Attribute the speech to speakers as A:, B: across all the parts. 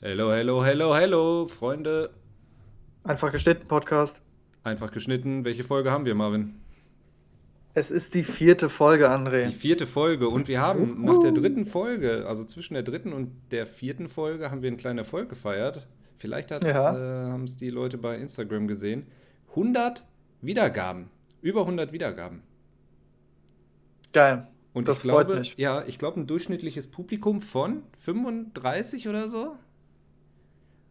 A: Hello, hello, hello, hello, Freunde.
B: Einfach geschnitten Podcast.
A: Einfach geschnitten. Welche Folge haben wir, Marvin?
B: Es ist die vierte Folge, André.
A: Die vierte Folge. Und wir haben nach der dritten Folge, also zwischen der dritten und der vierten Folge, haben wir einen kleinen Erfolg gefeiert. Vielleicht
B: Ja.
A: äh, haben es die Leute bei Instagram gesehen. 100 Wiedergaben. Über 100 Wiedergaben.
B: Geil.
A: Und
B: Das
A: ich glaube,
B: freut mich.
A: ja, ich glaube, ein durchschnittliches Publikum von 35 oder so.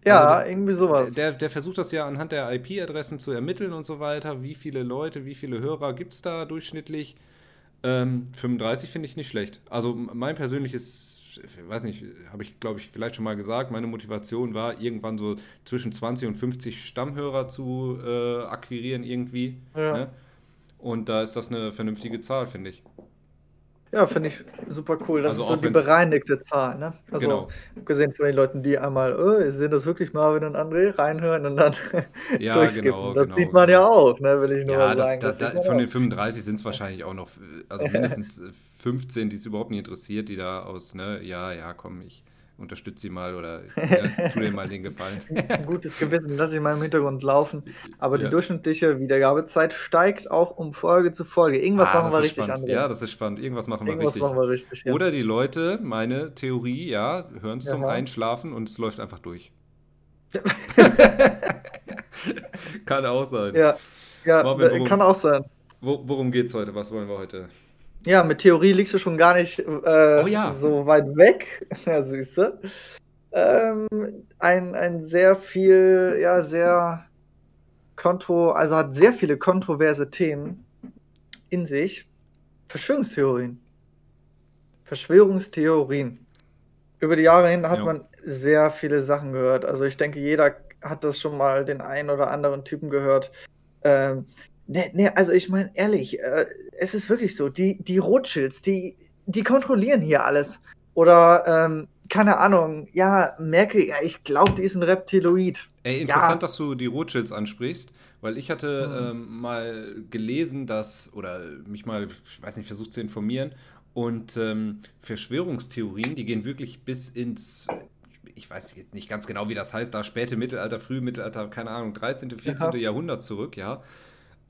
B: Ja,
A: Also,
B: irgendwie sowas.
A: Der, der versucht das ja anhand der IP-Adressen zu ermitteln und so weiter. Wie viele Leute, wie viele Hörer gibt es da durchschnittlich? Ähm, 35 finde ich nicht schlecht. Also mein persönliches, ich weiß nicht, habe ich glaube ich vielleicht schon mal gesagt, meine Motivation war irgendwann so zwischen 20 und 50 Stammhörer zu äh, akquirieren irgendwie.
B: Ja.
A: Ne? Und da ist das eine vernünftige Zahl, finde ich.
B: Ja, finde ich super cool. Das
A: Also
B: ist so die bereinigte Zahl, ne? Also,
A: Genau.
B: abgesehen von den Leuten, die einmal, äh, sind das wirklich Marvin und André, reinhören und dann
A: Ja,
B: durchskippen.
A: genau,
B: das
A: genau,
B: sieht man
A: genau.
B: ja auch, ne? Will ich nur
A: Ja,
B: mal
A: das,
B: sagen.
A: das,
B: sieht
A: da,
B: man
A: von
B: auch.
A: den 35 sind es wahrscheinlich auch noch, also mindestens äh, 15, die es überhaupt nicht interessiert, die da aus, ne, ja, ja, komm, ich unterstütze sie mal oder ja, tu dir mal den Gefallen.
B: Ein gutes Gewissen, lasse ich mal im Hintergrund laufen. Aber
A: Ja.
B: die durchschnittliche Wiedergabezeit steigt auch um Folge zu Folge. Irgendwas
A: Ah,
B: machen wir richtig,
A: spannend.
B: André.
A: Ja, das ist spannend. Irgendwas machen wir
B: Irgendwas
A: richtig.
B: machen wir richtig. Ja.
A: Oder die Leute, meine Theorie, ja, hören es zum. Einschlafen und es läuft einfach durch. Kann auch sein.
B: ja, ja
A: Marvin, worum-
B: kann auch sein.
A: Wo, worum geht's heute? Was wollen wir heute?
B: Ja, mit Theorie liegst du schon gar nicht äh,
A: Oh ja.
B: so weit weg. Ja, siehst du. Ähm, ein, ein sehr viel, ja, sehr kontro, also hat sehr viele kontroverse Themen in sich. Verschwörungstheorien. Verschwörungstheorien. Über die Jahre hin hat
A: Ja.
B: man sehr viele Sachen gehört. Also ich denke, jeder hat das schon mal den einen oder anderen Typen gehört. Ähm, ne, ne, also ich meine, ehrlich, äh, es ist wirklich so, die, die Rothschilds, die, die kontrollieren hier alles. Oder, ähm, keine Ahnung, ja, Merkel, ja, ich glaube, die ist ein Reptiloid.
A: Ey, interessant,
B: Ja.
A: dass du die Rothschilds ansprichst, weil ich hatte
B: Mhm.
A: ähm, mal gelesen, dass, oder mich mal, ich weiß nicht, versucht zu informieren, und ähm, Verschwörungstheorien, die gehen wirklich bis ins, ich weiß jetzt nicht ganz genau, wie das heißt, da späte Mittelalter, frühe Mittelalter, keine Ahnung, 13., 14.
B: Ja.
A: Jahrhundert zurück, ja.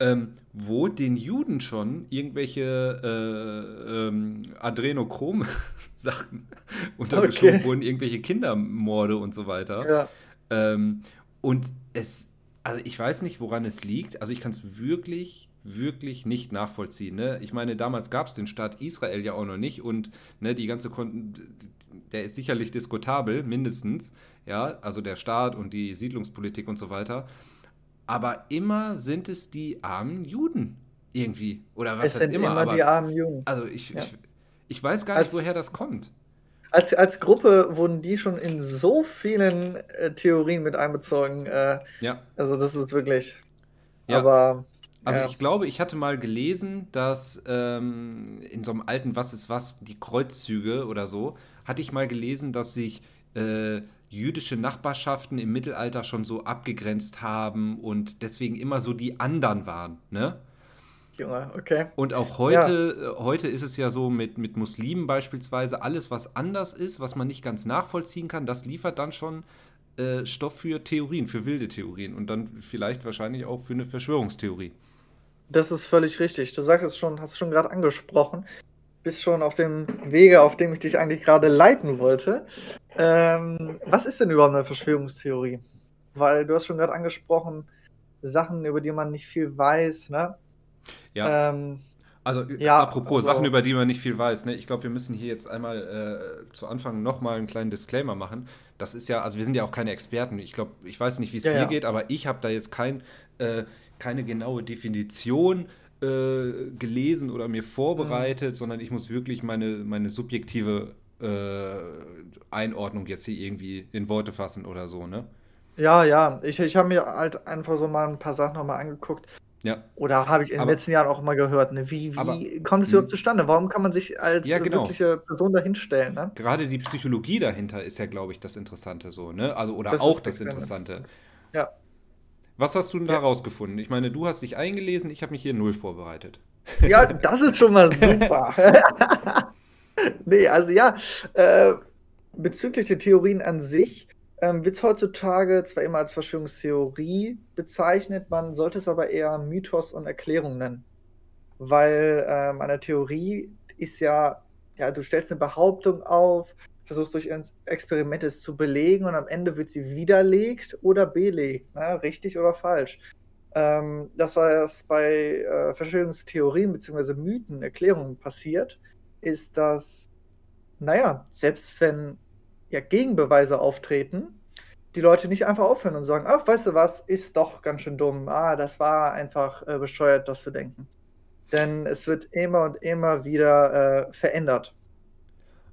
A: Ähm, wo den Juden schon irgendwelche äh, ähm, Adrenochrom-Sachen untergeschoben
B: Okay.
A: wurden, irgendwelche Kindermorde und so weiter.
B: Ja,
A: Ähm, und es, also ich weiß nicht, woran es liegt. Also ich kann es wirklich, wirklich nicht nachvollziehen. Ne? Ich meine, damals gab es den Staat Israel ja auch noch nicht und ne, die ganze, Kon der ist sicherlich diskutabel, mindestens. Ja, also der Staat und die Siedlungspolitik und so weiter. Aber immer sind es die armen Juden irgendwie. Oder was
B: es sind immer,
A: immer?
B: die
A: aber
B: armen Jungen.
A: also ich,
B: Ja.
A: ich, ich weiß gar nicht,
B: Als-
A: woher das kommt.
B: Als, als Gruppe wurden die schon in so vielen äh, Theorien mit einbezogen. Äh,
A: Ja.
B: also das ist wirklich.
A: Ja.
B: Aber
A: Also
B: ja.
A: ich glaube, ich hatte mal gelesen, dass ähm, in so einem alten Was ist was, die Kreuzzüge oder so, hatte ich mal gelesen, dass sich äh, jüdische Nachbarschaften im Mittelalter schon so abgegrenzt haben und deswegen immer so die anderen waren, ne?
B: Junge, okay.
A: Und auch heute, äh, heute ist es ja so mit, mit Muslimen beispielsweise, alles, was anders ist, was man nicht ganz nachvollziehen kann, das liefert dann schon äh, Stoff für Theorien, für wilde Theorien und dann vielleicht wahrscheinlich auch für eine Verschwörungstheorie.
B: Das ist völlig richtig. Du sagst es schon, hast es schon gerade angesprochen. Bist schon auf dem Wege, auf dem ich dich eigentlich gerade leiten wollte. Ähm, was ist denn überhaupt eine Verschwörungstheorie? Weil du hast schon gerade angesprochen, Sachen, über die man nicht viel weiß, ne?
A: Ja.
B: Ähm,
A: Also,
B: Ja,
A: apropos
B: also-
A: Sachen, über die man nicht viel weiß, ne? Ich glaube, wir müssen hier jetzt einmal äh, zu Anfang nochmal einen kleinen Disclaimer machen. Das ist ja, also wir sind ja auch keine Experten. Ich glaube, ich weiß nicht, wie es
B: Ja,
A: dir
B: ja.
A: geht, aber ich habe da jetzt kein, äh, keine genaue Definition äh, gelesen oder mir vorbereitet, sondern ich muss wirklich meine, meine subjektive äh, Einordnung jetzt hier irgendwie in Worte fassen oder so, ne?
B: ja, ja, ich, ich habe mir halt einfach so mal ein paar Sachen nochmal angeguckt.
A: Ja.
B: Oder habe ich in den
A: Aber-
B: letzten Jahren auch immer gehört, ne? Wie, wie
A: Aber-
B: kommt es
A: Hm.
B: überhaupt zustande? Warum kann man sich als
A: Ja, genau.
B: wirkliche Person dahinstellen, ne?
A: Gerade die Psychologie dahinter ist ja, glaube ich, das Interessante so, ne? Also, oder
B: Das
A: auch das Interessante.
B: Ja.
A: Was hast du denn da
B: Ja.
A: rausgefunden? Ich meine, du hast dich eingelesen, ich habe mich hier null vorbereitet.
B: Ja, das ist schon mal super. nee, also ja, äh, bezüglich der Theorien an sich ähm, wird es heutzutage zwar immer als Verschwörungstheorie bezeichnet, man sollte es aber eher Mythos und Erklärung nennen. Weil ähm, eine Theorie ist ja, ja, du stellst eine Behauptung auf, versuchst durch Experimente es zu belegen und am Ende wird sie widerlegt oder belegt, ne? richtig oder falsch. Ähm, das, was bei äh, Verschwörungstheorien bzw. Mythen, Erklärungen passiert, ist, dass, naja, selbst wenn ja, Gegenbeweise auftreten, die Leute nicht einfach aufhören und sagen, ach, weißt du was, ist doch ganz schön dumm. Ah, das war einfach äh, bescheuert, das zu denken. Denn es wird immer und immer wieder äh, verändert.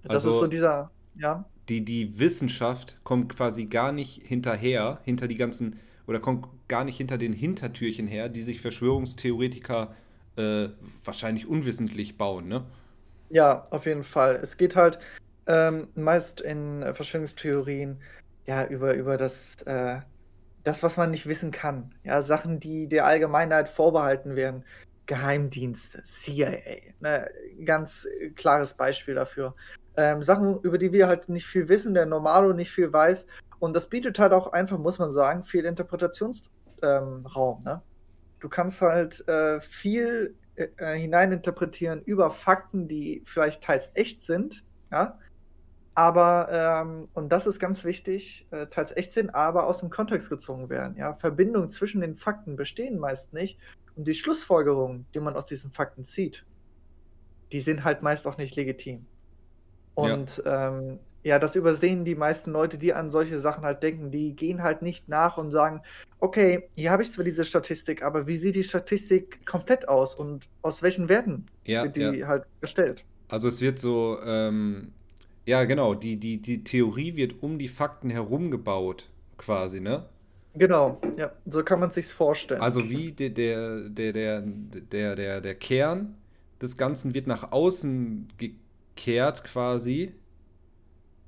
A: Das also, ist so dieser, ja. Die, die Wissenschaft kommt quasi gar nicht hinterher, hinter die ganzen, oder kommt gar nicht hinter den Hintertürchen her, die sich Verschwörungstheoretiker äh, wahrscheinlich unwissentlich bauen, ne?
B: Ja, auf jeden Fall. Es geht halt, ähm, meist in äh, Verschwörungstheorien ja über, über das, äh, das, was man nicht wissen kann. Ja, Sachen, die der Allgemeinheit vorbehalten werden. Geheimdienste, CIA, ne, ganz klares Beispiel dafür. Ähm, Sachen, über die wir halt nicht viel wissen, der Normalo nicht viel weiß. Und das bietet halt auch einfach, muss man sagen, viel Interpretationsraum. Ähm, ne? Du kannst halt äh, viel äh, hineininterpretieren über Fakten, die vielleicht teils echt sind, ja, aber, ähm, und das ist ganz wichtig, äh, teils echt sind, aber aus dem Kontext gezogen werden. Ja? Verbindungen zwischen den Fakten bestehen meist nicht. Und die Schlussfolgerungen, die man aus diesen Fakten zieht, die sind halt meist auch nicht legitim. Und ja. Ähm, ja, das übersehen die meisten Leute, die an solche Sachen halt denken. Die gehen halt nicht nach und sagen, okay, hier habe ich zwar diese Statistik, aber wie sieht die Statistik komplett aus und aus welchen Werten
A: ja,
B: wird die
A: ja.
B: halt erstellt?
A: Also es wird so, ähm, ja, genau. Die, die, die Theorie wird um die Fakten herum gebaut, quasi, ne?
B: Genau, ja, so kann man sich's vorstellen.
A: Also wie der, der, der, der, der, der, der Kern des Ganzen wird nach außen gekehrt, quasi.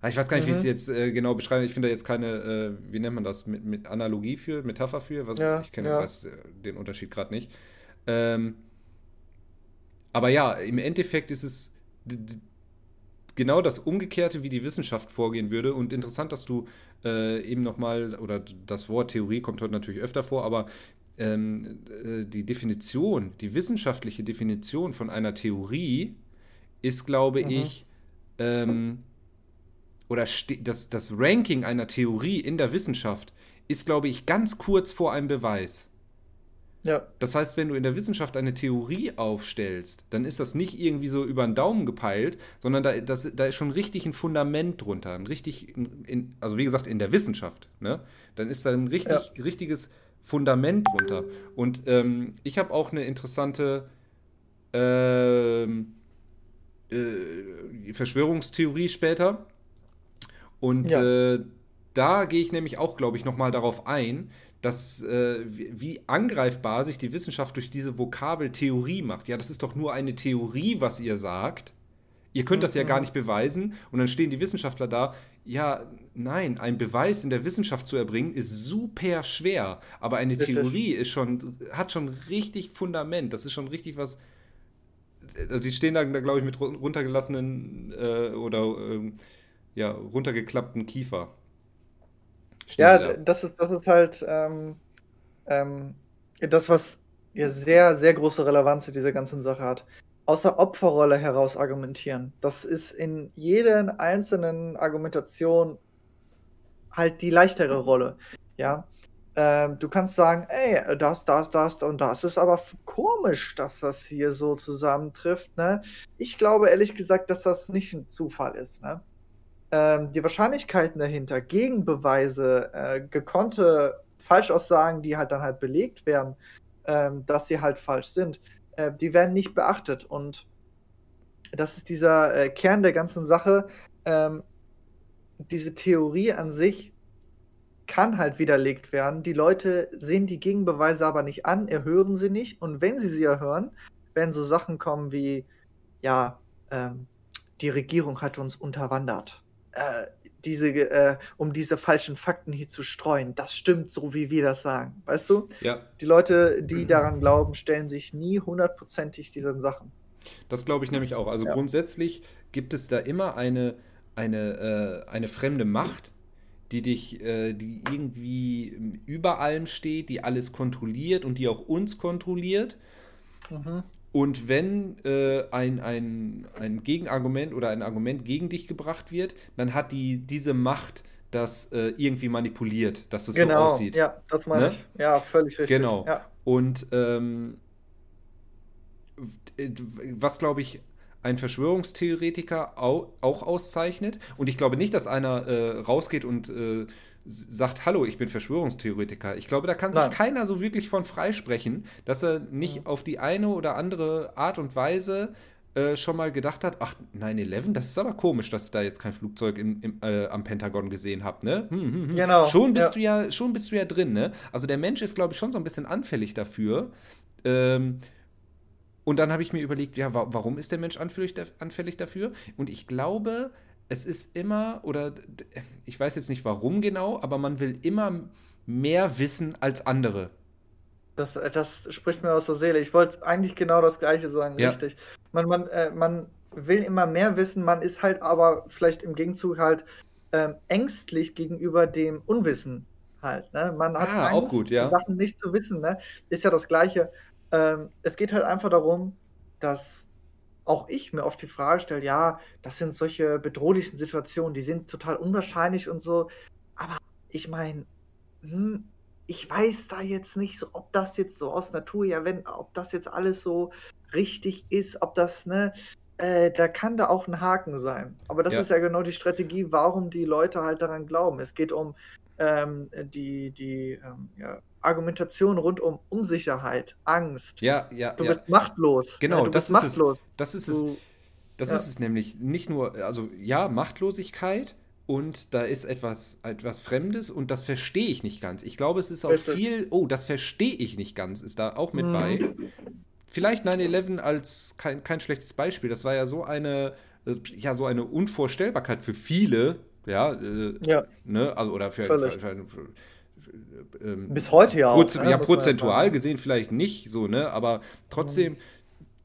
A: Ah, ich weiß gar nicht, mhm. wie ich es jetzt äh, genau beschreibe. Ich finde da jetzt keine, äh, wie nennt man das, mit, mit Analogie für, Metapher für. Was, ja, ich kenne ja. weiß, äh, den Unterschied gerade nicht. Ähm, aber ja, im Endeffekt ist es genau das Umgekehrte, wie die Wissenschaft vorgehen würde. Und interessant, dass du äh, eben nochmal, oder das Wort Theorie kommt heute natürlich öfter vor, aber ähm, äh, die Definition, die wissenschaftliche Definition von einer Theorie ist, glaube mhm. ich, ähm, oder das, das Ranking einer Theorie in der Wissenschaft ist, glaube ich, ganz kurz vor einem Beweis. Ja. Das heißt, wenn du in der Wissenschaft eine Theorie aufstellst, dann ist das nicht irgendwie so über den Daumen gepeilt, sondern da, das, da ist schon richtig ein Fundament drunter. Ein richtig, in, also wie gesagt, in der Wissenschaft, ne? Dann ist da ein richtig, ja. richtiges Fundament drunter. Und ähm, ich habe auch eine interessante ähm, äh, Verschwörungstheorie später. Und ja. äh, da gehe ich nämlich auch, glaube ich, nochmal darauf ein, dass, äh, wie angreifbar sich die Wissenschaft durch diese Vokabel Theorie macht. Ja, das ist doch nur eine Theorie, was ihr sagt. Ihr könnt das ja gar mhm. nicht beweisen. Und dann stehen die Wissenschaftler da. Ja, nein, ein Beweis in der Wissenschaft zu erbringen ist super schwer. Aber eine Richtig. Theorie ist schon, hat schon richtig Fundament. Das ist schon richtig was. Also die stehen da, glaube ich, mit runtergelassenen äh, oder äh, ja, runtergeklappten Kiefer.
B: Ja, da. das ist, das ist halt ähm, ähm, das, was ja sehr, sehr große Relevanz in dieser ganzen Sache hat. Aus der Opferrolle heraus argumentieren. Das ist in jeder einzelnen Argumentation halt die leichtere Rolle. Ja. Ähm, du kannst sagen, ey, das, das, das und das ist aber komisch, dass das hier so zusammentrifft. Ne? Ich glaube ehrlich gesagt, dass das nicht ein Zufall ist. Ne? ähm, die Wahrscheinlichkeiten dahinter, Gegenbeweise, äh, gekonnte Falschaussagen, die halt dann halt belegt werden, ähm, dass sie halt falsch sind, äh, die werden nicht beachtet. Und das ist dieser äh, Kern der ganzen Sache. Ähm, diese Theorie an sich kann halt widerlegt werden. Die Leute sehen die Gegenbeweise aber nicht an, erhören sie nicht. Und wenn sie sie erhören, werden so Sachen kommen wie, ja, ähm, die Regierung hat uns unterwandert äh, diese, äh, um diese falschen Fakten hier zu streuen. Das stimmt so, wie wir das sagen. Weißt du?
A: Ja.
B: Die Leute, die daran glauben, stellen sich nie hundertprozentig diesen Sachen.
A: Das glaube ich nämlich auch. Also ja. grundsätzlich gibt es da immer eine, eine, äh, eine fremde Macht, die dich, äh, die irgendwie über allem steht, die alles kontrolliert und die auch uns kontrolliert. Mhm. Und wenn äh, ein, ein, ein Gegenargument oder ein Argument gegen dich gebracht wird, dann hat die diese Macht, das äh, irgendwie manipuliert, dass es genau, so aussieht.
B: Ja, das meine ne? ich. Ja, völlig richtig.
A: Genau.
B: Ja.
A: Und ähm, was, glaube ich, ein Verschwörungstheoretiker auch, auch, auszeichnet. Und ich glaube nicht, dass einer äh, rausgeht und äh, sagt, hallo, ich bin Verschwörungstheoretiker. Ich glaube, da kann sich Nein. keiner so wirklich von freisprechen, dass er nicht mhm. auf die eine oder andere Art und Weise äh, schon mal gedacht hat, ach, 9-11, das ist aber komisch, dass ich da jetzt kein Flugzeug im, im, äh, am Pentagon gesehen habe, ne? Hm, hm, hm. Genau. Schon bist ja. du ja, schon bist du ja drin, ne? Also der Mensch ist, glaube ich, schon so ein bisschen anfällig dafür. Ähm, und dann habe ich mir überlegt, ja, warum ist der Mensch anfällig dafür? Und ich glaube, es ist immer, oder ich weiß jetzt nicht warum genau, aber man will immer mehr wissen als andere.
B: Das, das spricht mir aus der Seele. Ich wollte eigentlich genau das Gleiche sagen, ja. richtig. Man, man, äh, man will immer mehr wissen, man ist halt aber vielleicht im Gegenzug halt ähm, ängstlich gegenüber dem Unwissen halt. Ne? Man hat
A: ah, Angst, gut, ja.
B: Sachen nicht zu wissen. Ne? Ist ja das Gleiche. Ähm, es geht halt einfach darum, dass auch ich mir oft die Frage stelle, ja, das sind solche bedrohlichen Situationen, die sind total unwahrscheinlich und so. Aber ich meine, hm, ich weiß da jetzt nicht so, ob das jetzt so aus Natur, ja, wenn, ob das jetzt alles so richtig ist, ob das, ne, äh, da kann da auch ein Haken sein. Aber das ja. ist ja genau die Strategie, warum die Leute halt daran glauben. Es geht um ähm, die, die ähm, ja, Argumentation rund um Unsicherheit, Angst.
A: Ja, ja.
B: Du
A: ja.
B: bist machtlos.
A: Genau,
B: ja,
A: das, ist machtlos. Es, das ist es. Das ja. ist es nämlich. Nicht nur, also ja, Machtlosigkeit und da ist etwas, etwas Fremdes und das verstehe ich nicht ganz. Ich glaube, es ist auch Richtig. viel, oh, das verstehe ich nicht ganz, ist da auch mit mhm. bei. Vielleicht 9-11 als kein, kein schlechtes Beispiel. Das war ja so eine, äh, ja, so eine Unvorstellbarkeit für viele, ja, äh, ja. Ne, also oder für, für, für, für
B: ähm, bis heute ja
A: auch. Ne? Ja, prozentual gesehen vielleicht nicht so, ne, aber trotzdem. Mhm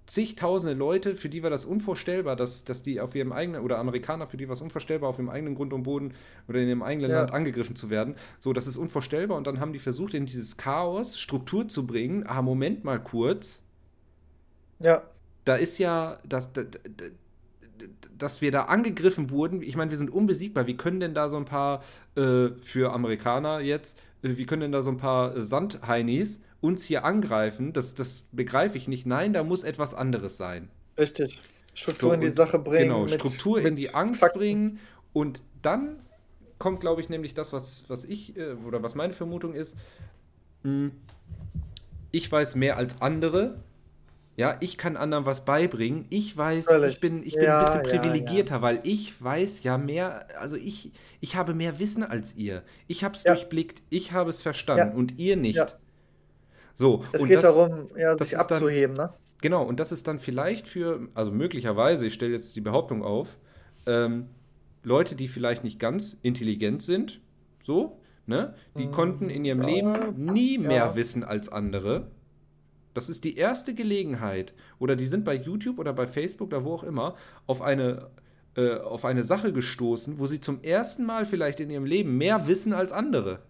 A: zigtausende Leute, für die war das unvorstellbar, dass, dass die auf ihrem eigenen, oder Amerikaner, für die war es unvorstellbar, auf ihrem eigenen Grund und Boden oder in ihrem eigenen ja. Land angegriffen zu werden. So, das ist unvorstellbar. Und dann haben die versucht, in dieses Chaos Struktur zu bringen. Ah, Moment mal kurz.
B: Ja.
A: Da ist ja, das, das, dass wir da angegriffen wurden. Ich meine, wir sind unbesiegbar. Wie können denn da so ein paar, äh, für Amerikaner jetzt, äh, wie können denn da so ein paar äh, Sandheinis uns hier angreifen? Das, das begreife ich nicht. Nein, da muss etwas anderes sein.
B: Richtig. Struktur so, in die Sache bringen.
A: Genau, mit, Struktur mit in die Angst Fakten. bringen. Und dann kommt, glaube ich, nämlich das, was, was ich, äh, oder was meine Vermutung ist. Mh, hm, ich weiß mehr als andere ja, ich kann anderen was beibringen. Ich weiß, Völlig. ich bin, ich bin ja, ein bisschen privilegierter, ja, ja. weil ich weiß ja mehr, also ich, ich habe mehr Wissen als ihr. Ich habe es durchblickt, ich habe es verstanden und ihr nicht. So,
B: es
A: und
B: geht das, darum, ja, das sich abzuheben, dann, ne?
A: Genau, und das ist dann vielleicht für, also möglicherweise, ich stelle jetzt die Behauptung auf, ähm, Leute, die vielleicht nicht ganz intelligent sind, so, ne, die hm, konnten in ihrem Leben nie mehr wissen als andere das ist die erste Gelegenheit, oder die sind bei YouTube oder bei Facebook oder wo auch immer, auf eine, äh, auf eine Sache gestoßen, wo sie zum ersten Mal vielleicht in ihrem Leben mehr wissen als andere.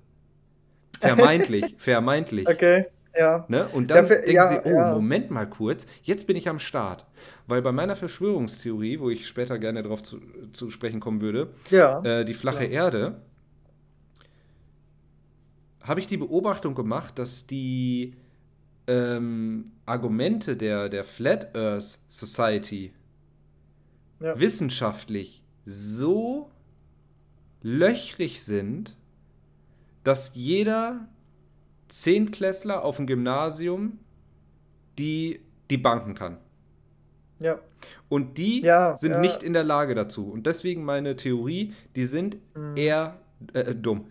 A: Vermeintlich, vermeintlich.
B: Okay, ja.
A: Ne? Und dann ja, für, denken ja, sie, oh, ja. Moment mal kurz, jetzt bin ich am Start. Weil bei meiner Verschwörungstheorie, wo ich später gerne darauf zu, zu sprechen kommen würde, äh, die flache Erde, habe ich die Beobachtung gemacht, dass die ähm, Argumente der, der Flat Earth Society ja. wissenschaftlich so löchrig sind, dass jeder Zehntklässler auf dem Gymnasium die, die banken kann.
B: Ja.
A: Und die ja, sind ja. nicht in der Lage dazu. Und deswegen meine Theorie, die sind mhm. eher äh, dumm.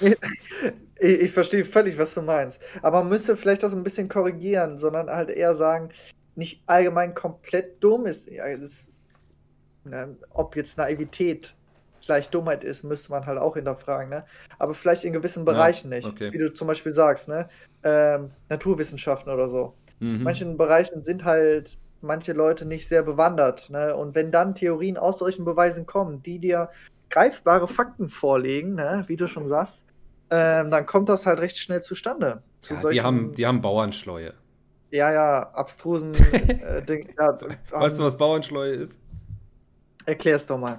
B: Ich, ich verstehe völlig, was du meinst. Aber man müsste vielleicht das ein bisschen korrigieren, sondern halt eher sagen, nicht allgemein komplett dumm ist. Ist ne, ob jetzt Naivität gleich Dummheit ist, müsste man halt auch hinterfragen. Ne? Aber vielleicht in gewissen Bereichen ja, nicht. Okay. Wie du zum Beispiel sagst, ne? Ähm, Naturwissenschaften oder so. Mhm. In manchen Bereichen sind halt manche Leute nicht sehr bewandert. Ne? Und wenn dann Theorien aus solchen Beweisen kommen, die dir greifbare Fakten vorlegen, ne, wie du schon sagst, ähm, dann kommt das halt recht schnell zustande. Zu
A: Ja,
B: solchen,
A: die haben, die haben Bauernschleue.
B: ja, ja, abstrusen äh, Ding. Ja,
A: Weißt du, was Bauernschleue ist?
B: Erklär's doch mal.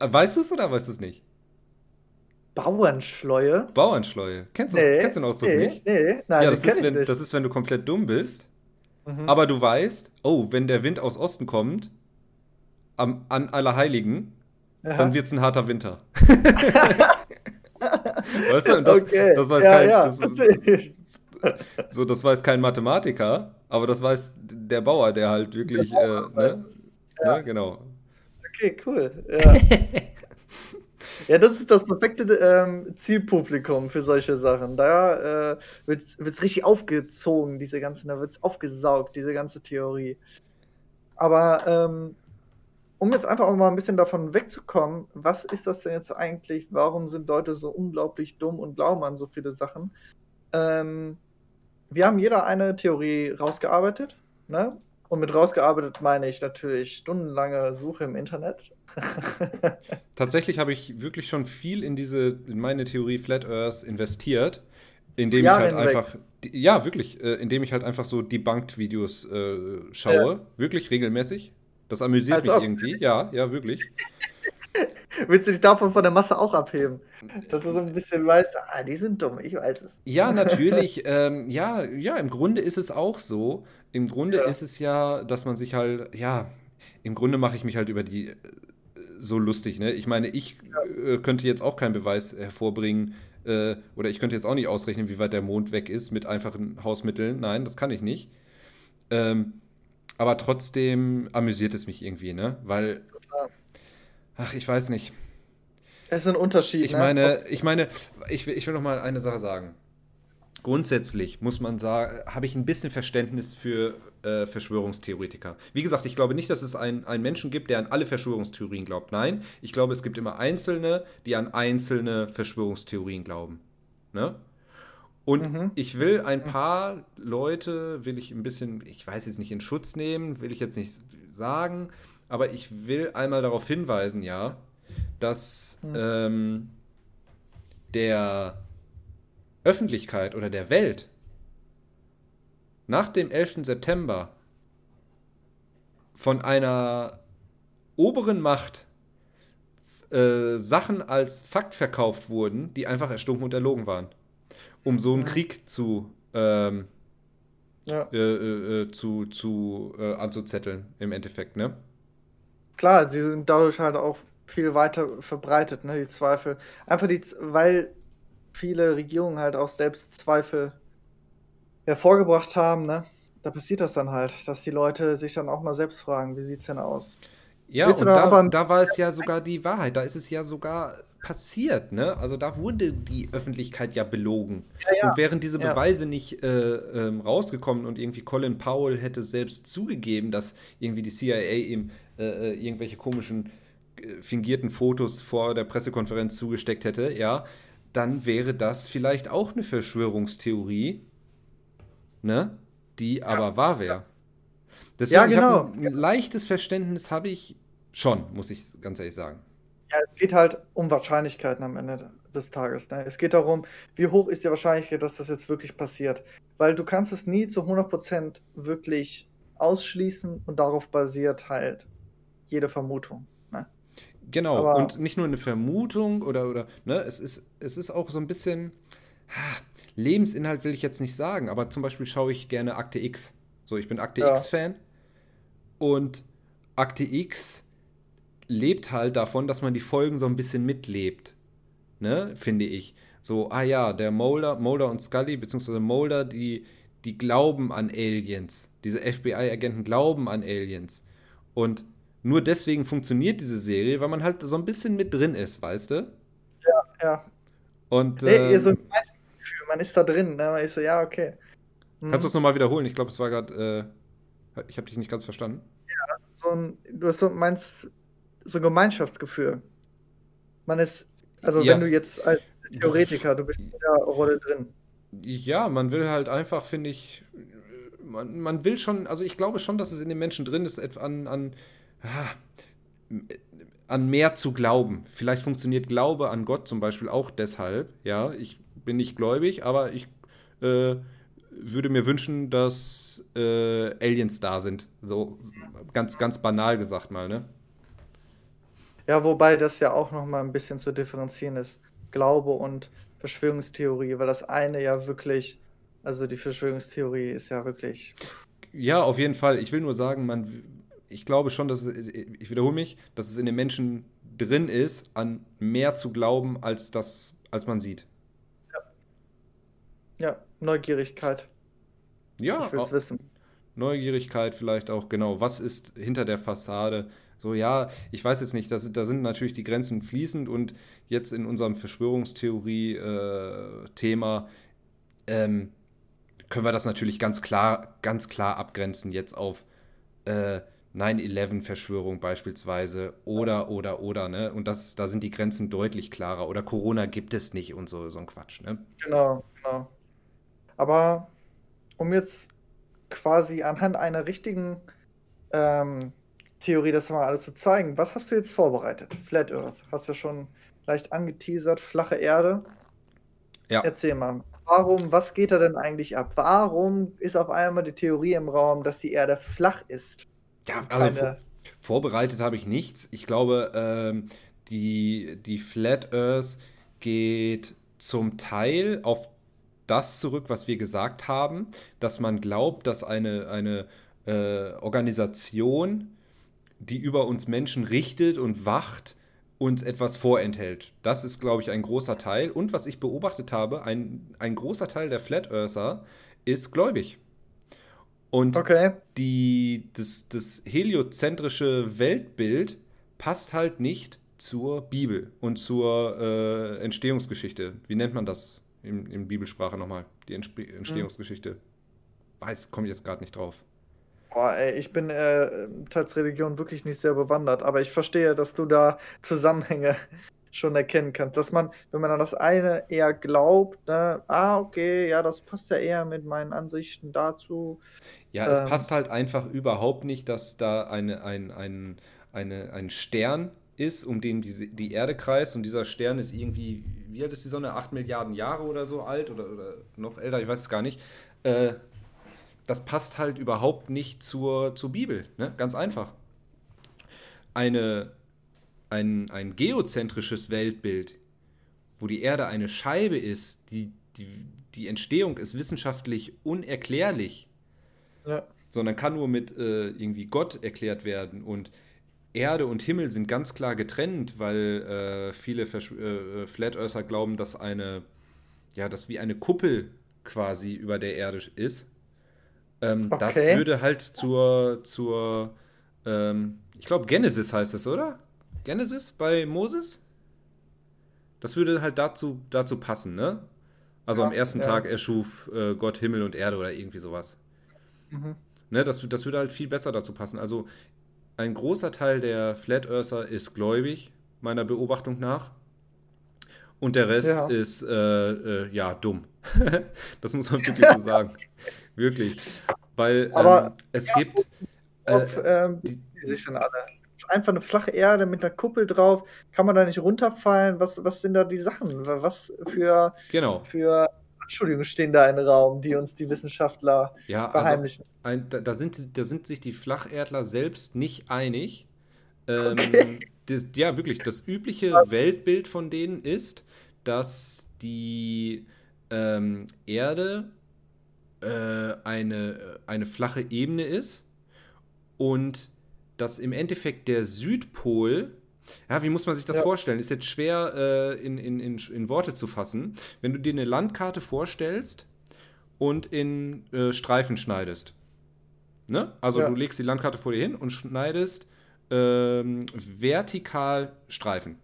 A: Weißt du es oder weißt du es nicht?
B: Bauernschleue?
A: Bauernschleue. Kennst du, das, kennst du den Ausdruck
B: nee,
A: nicht?
B: Nee, nein,
A: ja, das ist, wenn, das ist, wenn du komplett dumm bist,
B: Mhm.
A: aber du weißt, oh, wenn der Wind aus Osten kommt, am, an Allerheiligen,
B: Aha.
A: dann wird es ein harter Winter. weißt du, das,
B: okay.
A: das weiß
B: ja,
A: kein,
B: ja.
A: Das, so, das weiß kein Mathematiker, aber das weiß der Bauer, der halt wirklich,
B: Der
A: äh,
B: Bauer weiß
A: ne?
B: es.
A: ne? Genau.
B: okay, cool. Ja. ja, das ist das perfekte ähm, Zielpublikum für solche Sachen. Da äh, wird es richtig aufgezogen, diese ganze, da wird es aufgesaugt, diese ganze Theorie. Aber ähm, um jetzt einfach auch mal ein bisschen davon wegzukommen, was ist das denn jetzt eigentlich? Warum sind Leute so unglaublich dumm und glauben an so viele Sachen? Ähm, wir haben jeder eine Theorie rausgearbeitet, ne? Und mit rausgearbeitet meine ich natürlich stundenlange Suche im Internet.
A: Tatsächlich habe ich wirklich schon viel in diese, in meine Theorie Flat Earth investiert, indem ich halt
B: hinweg.
A: einfach, ja, wirklich, äh, indem ich halt einfach so Debunked-Videos äh, schaue, wirklich regelmäßig. Das amüsiert
B: Als
A: mich
B: ob.
A: irgendwie, ja, ja, wirklich.
B: Willst du dich davon von der Masse auch abheben? Dass du so ein bisschen weißt, ah, die sind dumm, ich weiß es.
A: Ja, natürlich. ähm, ja, ja, im Grunde ist es auch so. Im Grunde
B: Ja.
A: ist es ja, dass man sich halt, ja, im Grunde mache ich mich halt über die äh, so lustig, ne? Ich meine, ich äh, könnte jetzt auch keinen Beweis hervorbringen, äh, oder ich könnte jetzt auch nicht ausrechnen, wie weit der Mond weg ist mit einfachen Hausmitteln. Nein, das kann ich nicht. Ähm, aber trotzdem amüsiert es mich irgendwie, ne? Weil, ach, ich weiß nicht.
B: Es ist ein Unterschied.
A: Ich
B: ne?
A: meine, ich meine, ich will, ich will noch mal eine Sache sagen. Grundsätzlich muss man sagen, habe ich ein bisschen Verständnis für äh, Verschwörungstheoretiker. Wie gesagt, ich glaube nicht, dass es einen, einen Menschen gibt, der an alle Verschwörungstheorien glaubt. Nein, ich glaube, es gibt immer Einzelne, die an einzelne Verschwörungstheorien glauben. Ne? Und
B: Mhm.
A: ich will ein paar Leute, will ich ein bisschen, ich weiß jetzt nicht in Schutz nehmen, will ich jetzt nicht sagen, aber ich will einmal darauf hinweisen, ja, dass
B: Mhm.
A: ähm, der Öffentlichkeit oder der Welt nach dem 11. September von einer oberen Macht äh, Sachen als Fakt verkauft wurden, die einfach erstunken und erlogen waren, um so einen. Krieg zu, ähm,
B: Ja.
A: äh, äh, äh, zu, zu äh, anzuzetteln im Endeffekt, ne?
B: Klar, sie sind dadurch halt auch viel weiter verbreitet, ne, die Zweifel. Einfach die, weil viele Regierungen halt auch selbst Zweifel hervorgebracht haben, ne? Da passiert das dann halt, dass die Leute sich dann auch mal selbst fragen, wie sieht's denn aus?
A: Ja,
B: Willst
A: und
B: da
A: da war es ja sogar die Wahrheit, da ist es ja sogar passiert, ne? Also da wurde die Öffentlichkeit ja belogen.
B: ja.
A: Und wären diese
B: Ja.
A: Beweise nicht äh, ähm, rausgekommen und irgendwie Colin Powell hätte selbst zugegeben, dass irgendwie die CIA ihm äh, äh, irgendwelche komischen äh, fingierten Fotos vor der Pressekonferenz zugesteckt hätte, ja, dann wäre das vielleicht auch eine Verschwörungstheorie, ne? Die aber wahr wäre. Deswegen,
B: Ja,
A: ich hab
B: genau.
A: ein leichtes Verständnis habe ich schon, muss ich ganz ehrlich sagen.
B: Ja, es geht halt um Wahrscheinlichkeiten am Ende des Tages. Ne? Es geht darum, wie hoch ist die Wahrscheinlichkeit, dass das jetzt wirklich passiert. Weil du kannst es nie zu 100% wirklich ausschließen und darauf basiert halt jede Vermutung. Ne?
A: Genau,
B: Aber-
A: und nicht nur eine Vermutung oder, oder ne, es ist, es ist auch so ein bisschen, ha, Lebensinhalt will ich jetzt nicht sagen, aber zum Beispiel schaue ich gerne Akte X. So, ich bin Akte
B: Ja.
A: X-Fan und Akte X lebt halt davon, dass man die Folgen so ein bisschen mitlebt, ne, finde ich. So, ah ja, der Mulder, Mulder und Scully, beziehungsweise Mulder, die, die glauben an Aliens. Diese FBI-Agenten glauben an Aliens. Und nur deswegen funktioniert diese Serie, weil man halt so ein bisschen mit drin ist, weißt du?
B: Ja.
A: Und
B: Nee,
A: ähm,
B: ihr so ein Gemeinschaftsgefühl, man ist da drin. Ne? Man ist so, ja, okay. Mhm.
A: kannst du es nochmal wiederholen? Ich glaube, es war gerade, äh, ich habe dich nicht ganz verstanden.
B: so ein, du hast so, meinst so ein Gemeinschaftsgefühl. Man ist, also
A: Ja.
B: wenn du jetzt als Theoretiker, du bist in der Rolle drin.
A: Ja, man will halt einfach, finde ich, man, man will schon, also ich glaube schon, dass es in den Menschen drin ist, an, an ah, an mehr zu glauben. Vielleicht funktioniert Glaube an Gott zum Beispiel auch deshalb. Ja, ich bin nicht gläubig, aber ich äh, würde mir wünschen, dass äh, Aliens da sind. So ganz, ganz banal gesagt mal, ne?
B: Ja, wobei das ja auch noch mal ein bisschen zu differenzieren ist. Glaube und Verschwörungstheorie, weil das eine ja wirklich, also die Verschwörungstheorie ist ja wirklich.
A: Ja, auf jeden Fall. Ich will nur sagen, man, ich glaube schon, dass, ich wiederhole mich, dass es in den Menschen drin ist, an mehr zu glauben, als das, als man sieht.
B: Ja, ja Neugierigkeit.
A: Ja, ich will es wissen. Neugierigkeit vielleicht auch, genau. Was ist hinter der Fassade? So, ja, ich weiß jetzt nicht, das, da sind natürlich die Grenzen fließend und jetzt in unserem Verschwörungstheorie-Thema äh, ähm, können wir das natürlich ganz klar, ganz klar abgrenzen jetzt auf äh, 9-11-Verschwörung beispielsweise oder, oder, oder, ne? Und das, da sind die Grenzen deutlich klarer. Oder Corona gibt es nicht und so, so ein Quatsch, ne?
B: Genau, genau. Aber um jetzt quasi anhand einer richtigen ähm, Theorie das mal alles zu zeigen, was hast du jetzt vorbereitet? Flat Earth, hast du schon leicht angeteasert, flache Erde. Ja. Erzähl mal, warum, was geht da denn eigentlich ab? Warum ist auf einmal die Theorie im Raum, dass die Erde flach ist?
A: Ja, also vor, vorbereitet habe ich nichts. Ich glaube, ähm, die, die Flat Earth geht zum Teil auf das zurück, was wir gesagt haben, dass man glaubt, dass eine, eine äh, Organisation, die über uns Menschen richtet und wacht, uns etwas vorenthält. Das ist, glaube ich, ein großer Teil. Und was ich beobachtet habe, ein, ein großer Teil der Flat Earther ist gläubig. Und okay. die, das, das heliozentrische Weltbild passt halt nicht zur Bibel und zur äh, Entstehungsgeschichte. Wie nennt man das? in, in Bibelsprache nochmal, die Entsp Entstehungsgeschichte. Hm. Weiß, komme ich jetzt gerade nicht drauf.
B: Boah, ey, ich bin äh, teils Religion wirklich nicht sehr bewandert, aber ich verstehe, dass du da Zusammenhänge schon erkennen kannst. Dass man, wenn man an das eine eher glaubt, ne, ah, okay, ja, das passt ja eher mit meinen Ansichten dazu.
A: Ja, ähm, es passt halt einfach überhaupt nicht, dass da eine, ein, ein, eine, ein Stern ist, um den die, die Erde kreist und dieser Stern ist irgendwie, wie alt ist die Sonne? 8 Milliarden Jahre oder so alt oder, oder noch älter, ich weiß es gar nicht. Äh, das passt halt überhaupt nicht zur, zur Bibel, ne? ganz einfach. Eine, ein, ein geozentrisches Weltbild, wo die Erde eine Scheibe ist, die, die, die Entstehung ist wissenschaftlich unerklärlich, ja. sondern kann nur mit äh, irgendwie Gott erklärt werden und Erde und Himmel sind ganz klar getrennt, weil äh, viele Versch äh, Flat Earther glauben, dass eine, ja, dass wie eine Kuppel quasi über der Erde ist. Ähm, okay. Das würde halt zur, zur ähm, ich glaube, Genesis heißt es, oder? Genesis bei Moses? Das würde halt dazu, dazu passen, ne? Also ja, am ersten ja. Tag erschuf äh, Gott Himmel und Erde oder irgendwie sowas. Mhm. Ne, das, das würde halt viel besser dazu passen. Also ein großer Teil der Flat Earther ist gläubig, meiner Beobachtung nach. Und der Rest ja. ist, äh, äh, ja, dumm. das muss man wirklich so sagen. Wirklich. Weil ähm, es ja, gibt.
B: Ob, äh, ähm, die, die sich dann alle. Einfach eine flache Erde mit einer Kuppel drauf. Kann man da nicht runterfallen? Was, was sind da die Sachen? Was für,
A: genau.
B: für Entschuldigung, stehen da im Raum, die uns die Wissenschaftler
A: ja, also verheimlichen. Also ein, da, da, sind, da sind sich die Flacherdler selbst nicht einig. Ähm, okay. das, ja, wirklich, das übliche Was? Weltbild von denen ist, dass die ähm, Erde äh, eine, eine flache Ebene ist und dass im Endeffekt der Südpol ja, wie muss man sich das ja. vorstellen? Ist jetzt schwer äh, in, in, in, in Worte zu fassen. Wenn du dir eine Landkarte vorstellst und in äh, Streifen schneidest. Ne? Also ja. du legst die Landkarte vor dir hin und schneidest ähm, vertikal Streifen.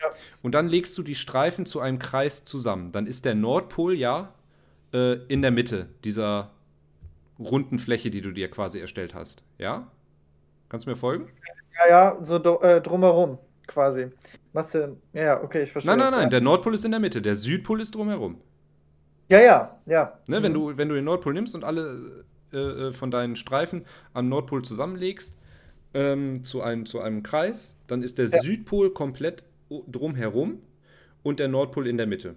A: Ja. Und dann legst du die Streifen zu einem Kreis zusammen. Dann ist der Nordpol ja äh, in der Mitte dieser runden Fläche, die du dir quasi erstellt hast. Ja? Kannst du mir folgen?
B: Ja, ja, so äh, drumherum quasi. Was denn? Ja, okay, ich verstehe.
A: Nein, nein, nein, der Nordpol ist in der Mitte, der Südpol ist drumherum.
B: Ja, ja, ja.
A: Ne, mhm. wenn, du, wenn du den Nordpol nimmst und alle äh, äh, von deinen Streifen am Nordpol zusammenlegst, ähm, zu, einem, zu einem Kreis, dann ist der ja. Südpol komplett drumherum und der Nordpol in der Mitte.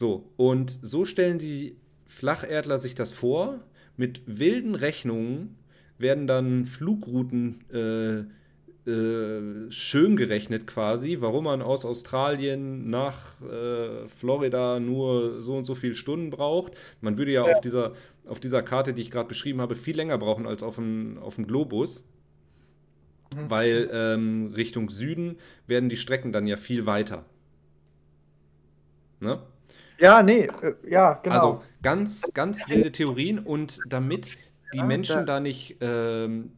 A: So, und so stellen die Flacherdler sich das vor. Mit wilden Rechnungen werden dann Flugrouten äh, äh, schön gerechnet quasi, warum man aus Australien nach äh, Florida nur so und so viele Stunden braucht. Man würde ja, ja. Auf, dieser, auf dieser Karte, die ich gerade beschrieben habe, viel länger brauchen als auf dem, auf dem Globus. Mhm. Weil ähm, Richtung Süden werden die Strecken dann ja viel weiter.
B: Ne? Ja, nee, äh, ja, genau. Also
A: ganz, ganz wilde Theorien und damit die Menschen da nicht ähm,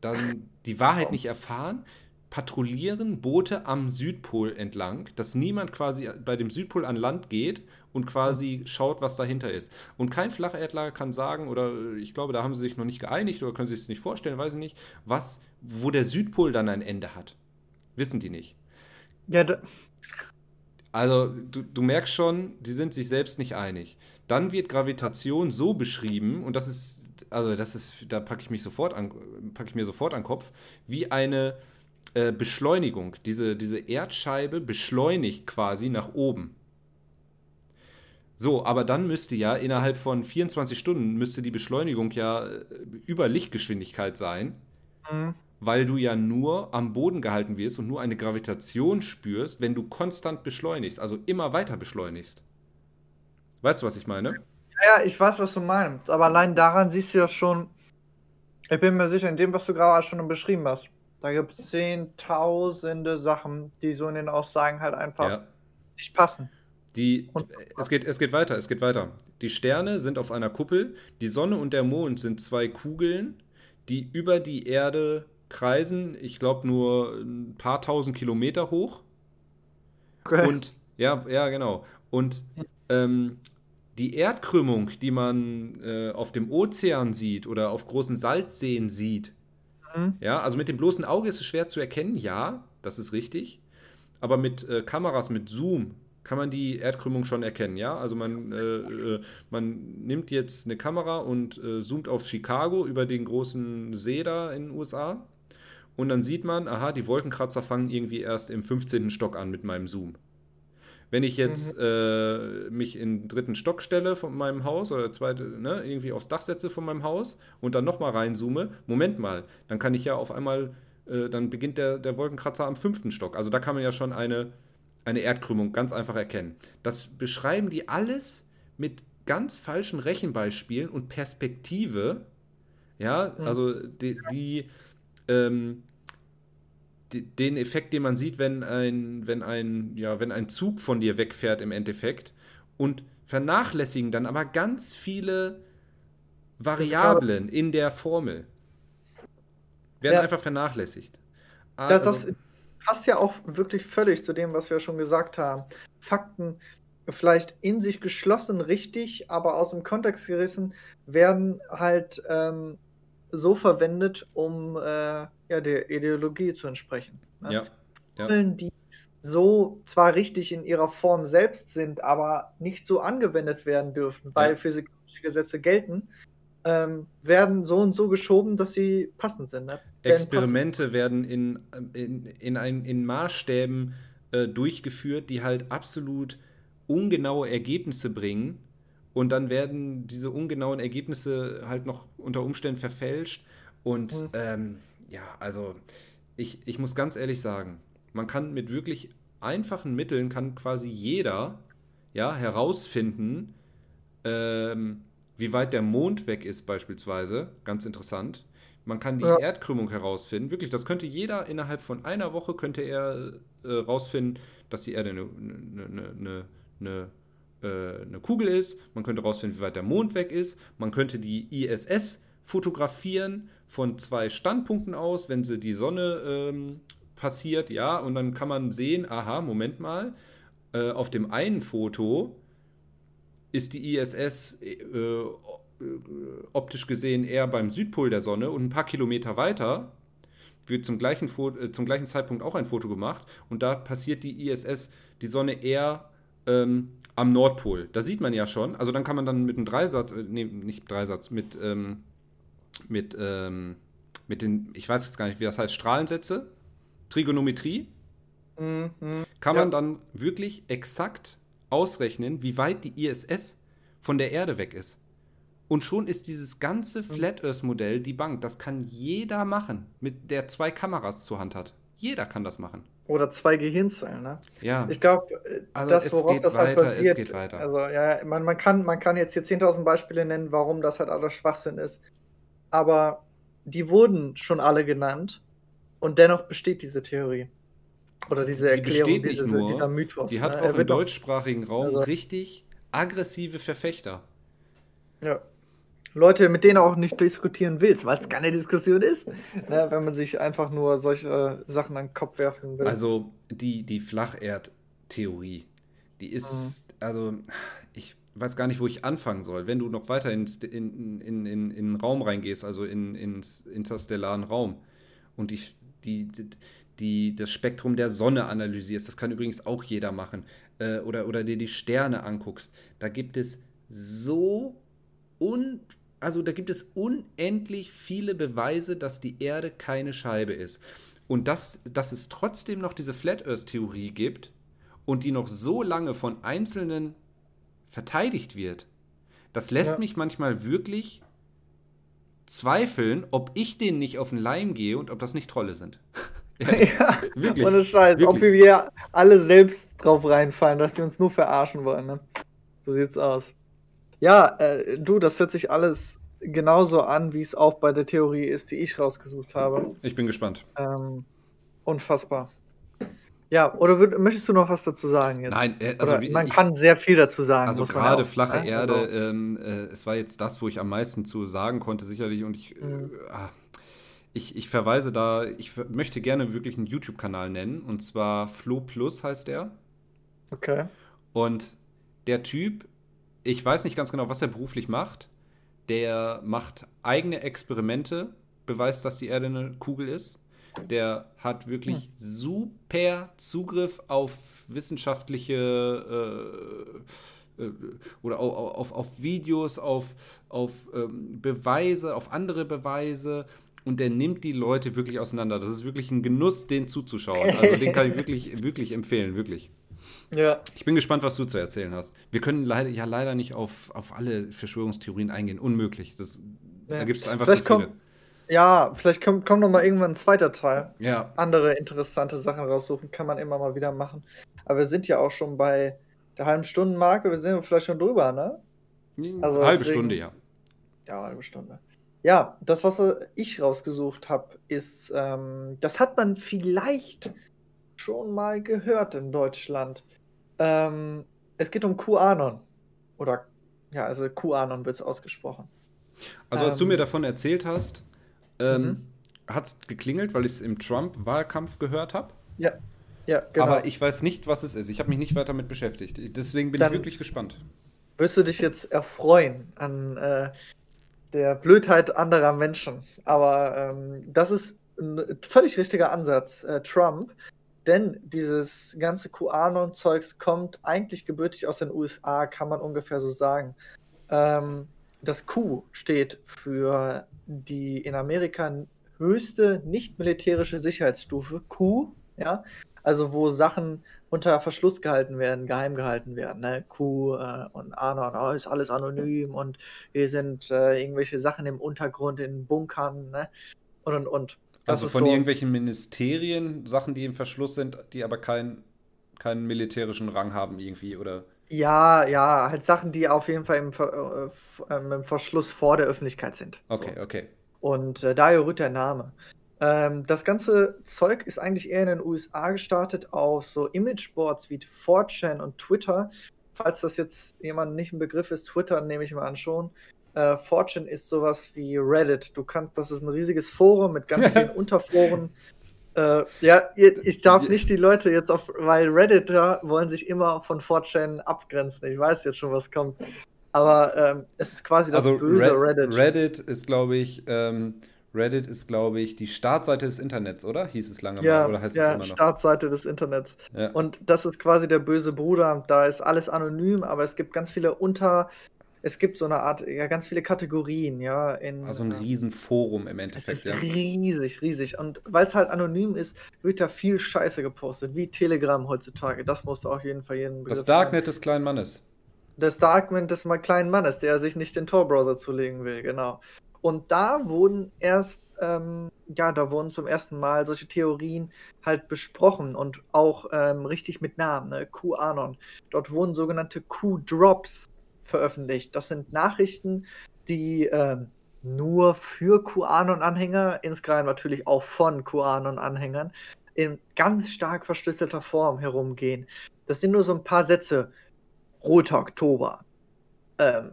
A: dann die Wahrheit nicht erfahren, patrouillieren Boote am Südpol entlang, dass niemand quasi bei dem Südpol an Land geht und quasi schaut, was dahinter ist. Und kein Flacherdler kann sagen, oder ich glaube, da haben sie sich noch nicht geeinigt oder können sich es nicht vorstellen, weiß ich nicht, was, wo der Südpol dann ein Ende hat. Wissen die nicht. Ja, da also du, du merkst schon, die sind sich selbst nicht einig. Dann wird Gravitation so beschrieben, und das ist also das ist, da packe ich mich sofort an, packe ich mir sofort an den Kopf, wie eine äh, Beschleunigung. Diese, diese Erdscheibe beschleunigt quasi nach oben. So, aber dann müsste ja innerhalb von 24 Stunden müsste die Beschleunigung ja äh, über Lichtgeschwindigkeit sein, mhm. Weil du ja nur am Boden gehalten wirst und nur eine Gravitation spürst, wenn du konstant beschleunigst, also immer weiter beschleunigst. Weißt du, was ich meine?
B: Ja, ich weiß, was du meinst. Aber allein daran siehst du ja schon, ich bin mir sicher, in dem, was du gerade schon beschrieben hast, da gibt es zehntausende Sachen, die so in den Aussagen halt einfach ja. nicht passen.
A: Die, es, geht, es geht weiter, es geht weiter. Die Sterne sind auf einer Kuppel, die Sonne und der Mond sind zwei Kugeln, die über die Erde kreisen, ich glaube nur ein paar tausend Kilometer hoch. Okay. Und ja, ja, genau. Und ähm, die Erdkrümmung, die man äh, auf dem Ozean sieht oder auf großen Salzseen sieht, mhm. ja, also mit dem bloßen Auge ist es schwer zu erkennen, ja, das ist richtig. Aber mit äh, Kameras, mit Zoom, kann man die Erdkrümmung schon erkennen, ja? Also man, äh, äh man nimmt jetzt eine Kamera und äh, zoomt auf Chicago über den großen See da in den USA und dann sieht man, aha, die Wolkenkratzer fangen irgendwie erst im 15. Stock an mit meinem Zoom. Wenn ich jetzt mhm. äh, mich in den dritten Stock stelle von meinem Haus oder zweite, ne, irgendwie aufs Dach setze von meinem Haus und dann nochmal reinzoome, Moment mal, dann kann ich ja auf einmal, äh, dann beginnt der, der Wolkenkratzer am fünften Stock. Also da kann man ja schon eine, eine Erdkrümmung ganz einfach erkennen. Das beschreiben die alles mit ganz falschen Rechenbeispielen und Perspektive. Ja, mhm. also die, die ähm, den Effekt, den man sieht, wenn ein, wenn ein, ja, wenn ein Zug von dir wegfährt im Endeffekt und vernachlässigen dann aber ganz viele Variablen in der Formel. Werden ja. einfach vernachlässigt.
B: Also, das passt ja auch wirklich völlig zu dem, was wir schon gesagt haben. Fakten vielleicht in sich geschlossen richtig, aber aus dem Kontext gerissen, werden halt ähm, so verwendet, um äh, ja, der Ideologie zu entsprechen.
A: Ne? Ja.
B: ja. Die so zwar richtig in ihrer Form selbst sind, aber nicht so angewendet werden dürfen, weil ja. physikalische Gesetze gelten, ähm, werden so und so geschoben, dass sie passend sind. Ne?
A: Experimente werden in, in, in, ein, in Maßstäben äh, durchgeführt, die halt absolut ungenaue Ergebnisse bringen. Und dann werden diese ungenauen Ergebnisse halt noch unter Umständen verfälscht. Und mhm. ähm, ja, also ich, ich muss ganz ehrlich sagen, man kann mit wirklich einfachen Mitteln, kann quasi jeder ja, herausfinden, ähm, wie weit der Mond weg ist beispielsweise. Ganz interessant. Man kann die ja. Erdkrümmung herausfinden. Wirklich, das könnte jeder innerhalb von einer Woche könnte er äh, dass die Erde eine, eine, eine, eine, äh, eine Kugel ist. Man könnte herausfinden, wie weit der Mond weg ist. Man könnte die ISS fotografieren von zwei Standpunkten aus, wenn sie die Sonne ähm, passiert, ja, und dann kann man sehen, aha, Moment mal, äh, auf dem einen Foto ist die ISS äh, äh, optisch gesehen eher beim Südpol der Sonne und ein paar Kilometer weiter wird zum gleichen, äh, zum gleichen Zeitpunkt auch ein Foto gemacht und da passiert die ISS, die Sonne eher ähm, am Nordpol. Da sieht man ja schon, also dann kann man dann mit einem Dreisatz, äh, nee, nicht Dreisatz, mit ähm, mit ähm, mit den, ich weiß jetzt gar nicht, wie das heißt, Strahlensätze, Trigonometrie, mhm, kann man ja. dann wirklich exakt ausrechnen, wie weit die ISS von der Erde weg ist. Und schon ist dieses ganze mhm. Flat Earth Modell die Bank. Das kann jeder machen, mit der zwei Kameras zur Hand hat. Jeder kann das machen.
B: Oder zwei Gehirnzellen, ne?
A: Ja.
B: Ich glaube, äh, also das, worauf das halt weiter, basiert. Es geht weiter. Also, ja, man, man, kann, man kann jetzt hier 10.000 Beispiele nennen, warum das halt alles Schwachsinn ist. Aber die wurden schon alle genannt und dennoch besteht diese Theorie. Oder diese Erklärung,
A: die diese, nur, dieser Mythos. Die hat ne? auch im deutschsprachigen Raum also, richtig aggressive Verfechter.
B: Ja. Leute, mit denen auch nicht diskutieren willst, weil es keine Diskussion ist, ne, wenn man sich einfach nur solche Sachen an den Kopf werfen will.
A: Also die, die Flacherd-Theorie, die ist, mhm. also ich weiß gar nicht, wo ich anfangen soll. Wenn du noch weiter ins, in, in, in, in den Raum reingehst, also in, ins interstellaren Raum und die, die, die, das Spektrum der Sonne analysierst, das kann übrigens auch jeder machen, äh, oder, oder dir die Sterne anguckst, da gibt es so und also da gibt es unendlich viele Beweise, dass die Erde keine Scheibe ist. Und dass, dass es trotzdem noch diese Flat Earth-Theorie gibt und die noch so lange von Einzelnen verteidigt wird, das lässt ja. mich manchmal wirklich zweifeln, ob ich denen nicht auf den Leim gehe und ob das nicht Trolle sind.
B: ja, ja, wirklich. Ohne Scheiß. Wirklich. Ob wir alle selbst drauf reinfallen, dass die uns nur verarschen wollen. Ne? So sieht's aus. Ja, äh, du, das hört sich alles genauso an, wie es auch bei der Theorie ist, die ich rausgesucht habe.
A: Ich bin gespannt.
B: Ähm, unfassbar. Ja, oder würd, möchtest du noch was dazu sagen jetzt?
A: Nein, äh, also
B: wie, man ich, kann sehr viel dazu sagen.
A: Also gerade auch, flache ne? Erde, also, ähm, äh, es war jetzt das, wo ich am meisten zu sagen konnte, sicherlich. Und ich, mhm. äh, ich, ich verweise da, ich möchte gerne wirklich einen YouTube-Kanal nennen. Und zwar Flo Plus heißt der.
B: Okay.
A: Und der Typ ich weiß nicht ganz genau, was er beruflich macht. Der macht eigene Experimente, beweist, dass die Erde eine Kugel ist. Der hat wirklich hm. super Zugriff auf wissenschaftliche äh, äh, oder auf, auf, auf, Videos, auf, auf ähm, Beweise, auf andere Beweise. Und der nimmt die Leute wirklich auseinander. Das ist wirklich ein Genuss, den zuzuschauen. Also den kann ich wirklich, wirklich empfehlen, wirklich.
B: Ja.
A: Ich bin gespannt, was du zu erzählen hast. Wir können leider, ja leider nicht auf, auf alle Verschwörungstheorien eingehen. Unmöglich. Das, ja. Da gibt es einfach vielleicht zu viele.
B: Kommt, ja, vielleicht kommt, kommt noch mal irgendwann ein zweiter Teil.
A: Ja.
B: Andere interessante Sachen raussuchen kann man immer mal wieder machen. Aber wir sind ja auch schon bei der halben Stundenmarke. Wir sind vielleicht schon drüber, ne?
A: Also halbe deswegen, Stunde, ja.
B: Ja, halbe Stunde. Ja, das, was ich rausgesucht habe, ist, ähm, das hat man vielleicht schon mal gehört in Deutschland. Ähm, es geht um QAnon. Oder, ja, also QAnon wird es ausgesprochen.
A: Also, als ähm, du mir davon erzählt hast, ähm, mhm. hat es geklingelt, weil ich es im Trump-Wahlkampf gehört habe.
B: Ja. Ja, genau.
A: Aber ich weiß nicht, was es ist. Ich habe mich nicht weiter damit beschäftigt. Deswegen bin Dann ich wirklich gespannt.
B: Wirst du dich jetzt erfreuen an äh, der Blödheit anderer Menschen. Aber ähm, das ist ein völlig richtiger Ansatz. Äh, Trump denn dieses ganze QAnon-Zeugs kommt eigentlich gebürtig aus den USA, kann man ungefähr so sagen. Ähm, das Q steht für die in Amerika höchste nicht militärische Sicherheitsstufe, Q, ja, also wo Sachen unter Verschluss gehalten werden, geheim gehalten werden. Ne? Q äh, und Anon, oh, ist alles anonym und hier sind äh, irgendwelche Sachen im Untergrund in Bunkern ne? und und und.
A: Also von so irgendwelchen Ministerien, Sachen, die im Verschluss sind, die aber keinen keinen militärischen Rang haben irgendwie, oder?
B: Ja, ja, halt Sachen, die auf jeden Fall im, Ver äh, im Verschluss vor der Öffentlichkeit sind.
A: Okay, so. okay.
B: Und äh, daher rührt der Name. Ähm, das ganze Zeug ist eigentlich eher in den USA gestartet auf so Imageboards wie 4chan und Twitter. Falls das jetzt jemand nicht ein Begriff ist, Twitter nehme ich mal an schon. Äh, Fortune ist sowas wie Reddit. Du kannst, das ist ein riesiges Forum mit ganz vielen Unterforen. Äh, ja, ich darf nicht die Leute jetzt auf, weil Redditor wollen sich immer von Fortune abgrenzen. Ich weiß jetzt schon, was kommt. Aber ähm, es ist quasi das
A: also böse Red, Reddit. Reddit ist, glaube ich, ähm, Reddit ist, glaube ich, die Startseite des Internets, oder? Hieß es lange
B: ja,
A: mal, oder heißt
B: ja,
A: es immer
B: noch? Startseite des Internets. Ja. Und das ist quasi der böse Bruder. Da ist alles anonym, aber es gibt ganz viele Unter es gibt so eine Art, ja, ganz viele Kategorien, ja. In,
A: Also ein
B: äh,
A: Riesenforum im
B: es
A: Endeffekt,
B: ist
A: ja.
B: riesig, riesig. Und weil es halt anonym ist, wird da viel Scheiße gepostet, wie Telegram heutzutage. Das muss auf jeden Fall jeden
A: Das
B: Begriff sein.
A: Darknet des kleinen Mannes.
B: Das Darknet des mal kleinen Mannes, der sich nicht den Tor-Browser zulegen will, genau. Und da wurden erst, ähm, ja, da wurden zum ersten Mal solche Theorien halt besprochen und auch ähm, richtig mit Namen, ne? QAnon. Dort wurden sogenannte Q-Drops veröffentlicht. Das sind Nachrichten, die ähm, nur für QAnon-Anhänger, insgeheim natürlich auch von QAnon-Anhängern, in ganz stark verschlüsselter Form herumgehen. Das sind nur so ein paar Sätze. Roter Oktober. Ähm.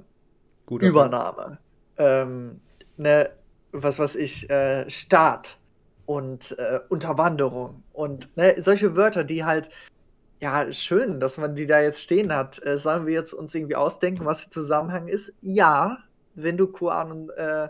B: Übernahme. Ähm, ne, was weiß ich, äh, Staat und äh, Unterwanderung und ne, solche Wörter, die halt, ja, schön, dass man die da jetzt stehen hat. Äh, sollen wir jetzt uns irgendwie ausdenken, was der Zusammenhang ist? Ja, wenn du QAnon äh,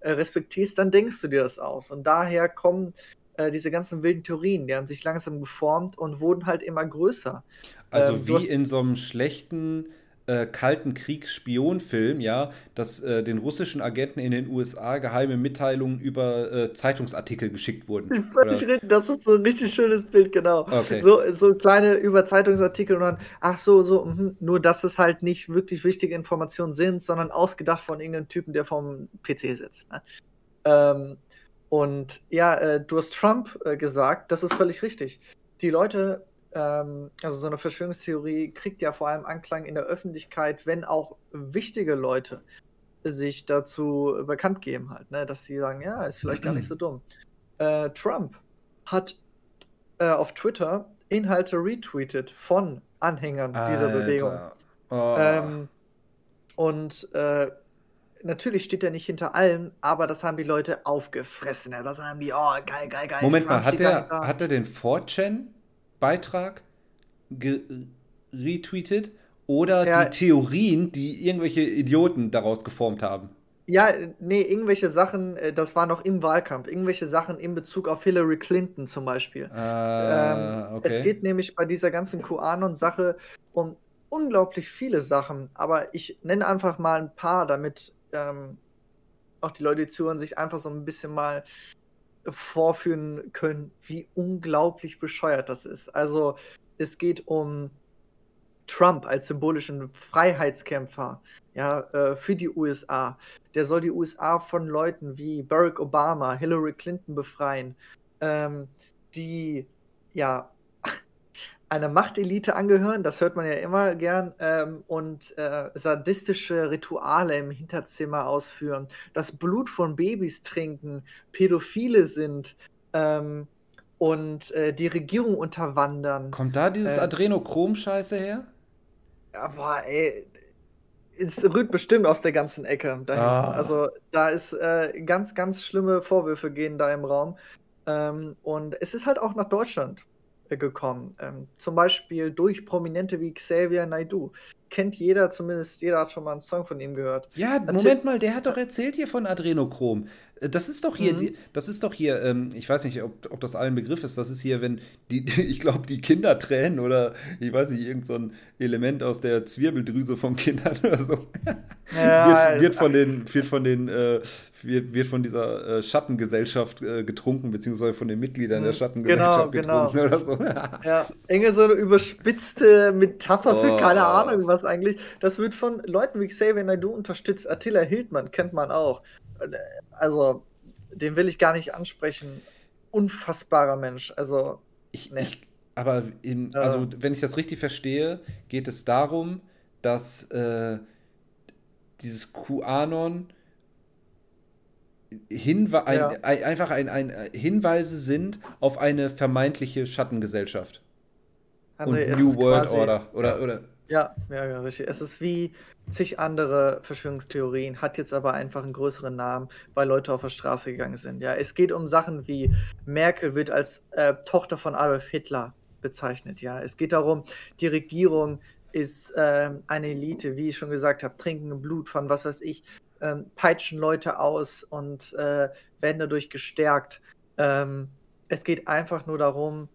B: äh, respektierst, dann denkst du dir das aus. Und daher kommen äh, diese ganzen wilden Theorien, die haben sich langsam geformt und wurden halt immer größer.
A: Also
B: Ähm,
A: wie in so einem schlechten äh, Kalten Krieg-Spionfilm, ja, dass äh, den russischen Agenten in den USA geheime Mitteilungen über äh, Zeitungsartikel geschickt wurden.
B: Völlig
A: Oder?
B: richtig, das ist so ein richtig schönes Bild, genau.
A: Okay.
B: So, so kleine Überzeitungsartikel und dann, ach so, so, mhm, nur dass es halt nicht wirklich wichtige Informationen sind, sondern ausgedacht von irgendeinem Typen, der vom PC sitzt. Ne? Ähm, und ja, äh, du hast Trump äh, gesagt, das ist völlig richtig. Die Leute, ähm, also so eine Verschwörungstheorie kriegt ja vor allem Anklang in der Öffentlichkeit, wenn auch wichtige Leute sich dazu bekannt geben halt, ne? dass sie sagen, ja, ist vielleicht gar nicht so dumm. Äh, Trump hat äh, auf Twitter Inhalte retweetet von Anhängern dieser Bewegung.
A: Alter. Oh.
B: Ähm, und äh, natürlich steht er nicht hinter allem, aber das haben die Leute aufgefressen. Ja. Das haben die, oh, geil, geil, geil.
A: Moment
B: Trump
A: mal, hat er, hat er den 4chan-Beitrag retweetet oder
B: Ja.
A: die Theorien, die irgendwelche Idioten daraus geformt haben?
B: Ja, nee, irgendwelche Sachen, äh, das war noch im Wahlkampf, irgendwelche Sachen in Bezug auf Hillary Clinton zum Beispiel.
A: Äh,
B: Ähm, Es
A: okay.
B: geht nämlich bei dieser ganzen QAnon-Sache um unglaublich viele Sachen, aber ich nenne einfach mal ein paar, damit ähm, auch die Leute, die zuhören, sich einfach so ein bisschen mal vorführen können, wie unglaublich bescheuert das ist. Also es geht um Trump als symbolischen Freiheitskämpfer ja, äh, für die USA. Der soll die USA von Leuten wie Barack Obama, Hillary Clinton befreien, ähm, die ja einer Machtelite angehören, das hört man ja immer gern, ähm, und äh, sadistische Rituale im Hinterzimmer ausführen, das Blut von Babys trinken, Pädophile sind ähm, und äh, die Regierung unterwandern.
A: Kommt da dieses
B: Äh,
A: Adrenochrom-Scheiße her?
B: Aber ey, es rührt bestimmt aus der ganzen Ecke.
A: Ah.
B: Also da ist äh, ganz, ganz schlimme Vorwürfe gehen da im Raum. Ähm, und es ist halt auch nach Deutschland gekommen. Ähm, zum Beispiel durch Prominente wie Xavier Naidoo. Kennt jeder, zumindest jeder hat schon mal einen Song von ihm gehört.
A: Ja, Moment mal, der hat doch erzählt hier von Adrenochrom. Äh, Das ist doch hier,
B: Mhm.
A: die, das ist doch hier, ähm, ich weiß nicht, ob, ob das allen Begriff ist, das ist hier, wenn die, ich glaube, die Kinder tränen oder ich weiß nicht, irgend so ein Element aus der Zwirbeldrüse von Kindern oder so. wird, wird von den, wird von den, äh, wird, wird von dieser äh, Schattengesellschaft äh, getrunken, beziehungsweise von den Mitgliedern der
B: Mhm.
A: Schattengesellschaft
B: Genau,
A: getrunken oder so.
B: Ja, irgendwie so eine überspitzte Metapher für
A: Oh.
B: keine Ahnung was eigentlich. Das wird von Leuten wie Xavier Naidoo unterstützt. Attila Hildmann kennt man auch. Also, den will ich gar nicht ansprechen. Unfassbarer Mensch. Also,
A: Ich,
B: Nee.
A: ich, aber im, also, wenn ich das richtig verstehe, geht es darum, dass äh, dieses QAnon Hinwe
B: Ja.
A: ein, einfach ein, ein Hinweise sind auf eine vermeintliche Schattengesellschaft
B: André,
A: und
B: es
A: New World Order oder oder
B: Ja, ja, ja, richtig. Es ist wie zig andere Verschwörungstheorien, hat jetzt aber einfach einen größeren Namen, weil Leute auf der Straße gegangen sind. Ja, es geht um Sachen wie Merkel wird als äh, Tochter von Adolf Hitler bezeichnet. Ja, es geht darum, die Regierung ist ähm, eine Elite, wie ich schon gesagt habe, trinken Blut von was weiß ich, ähm, peitschen Leute aus und äh, werden dadurch gestärkt. Ähm, es geht einfach nur darum,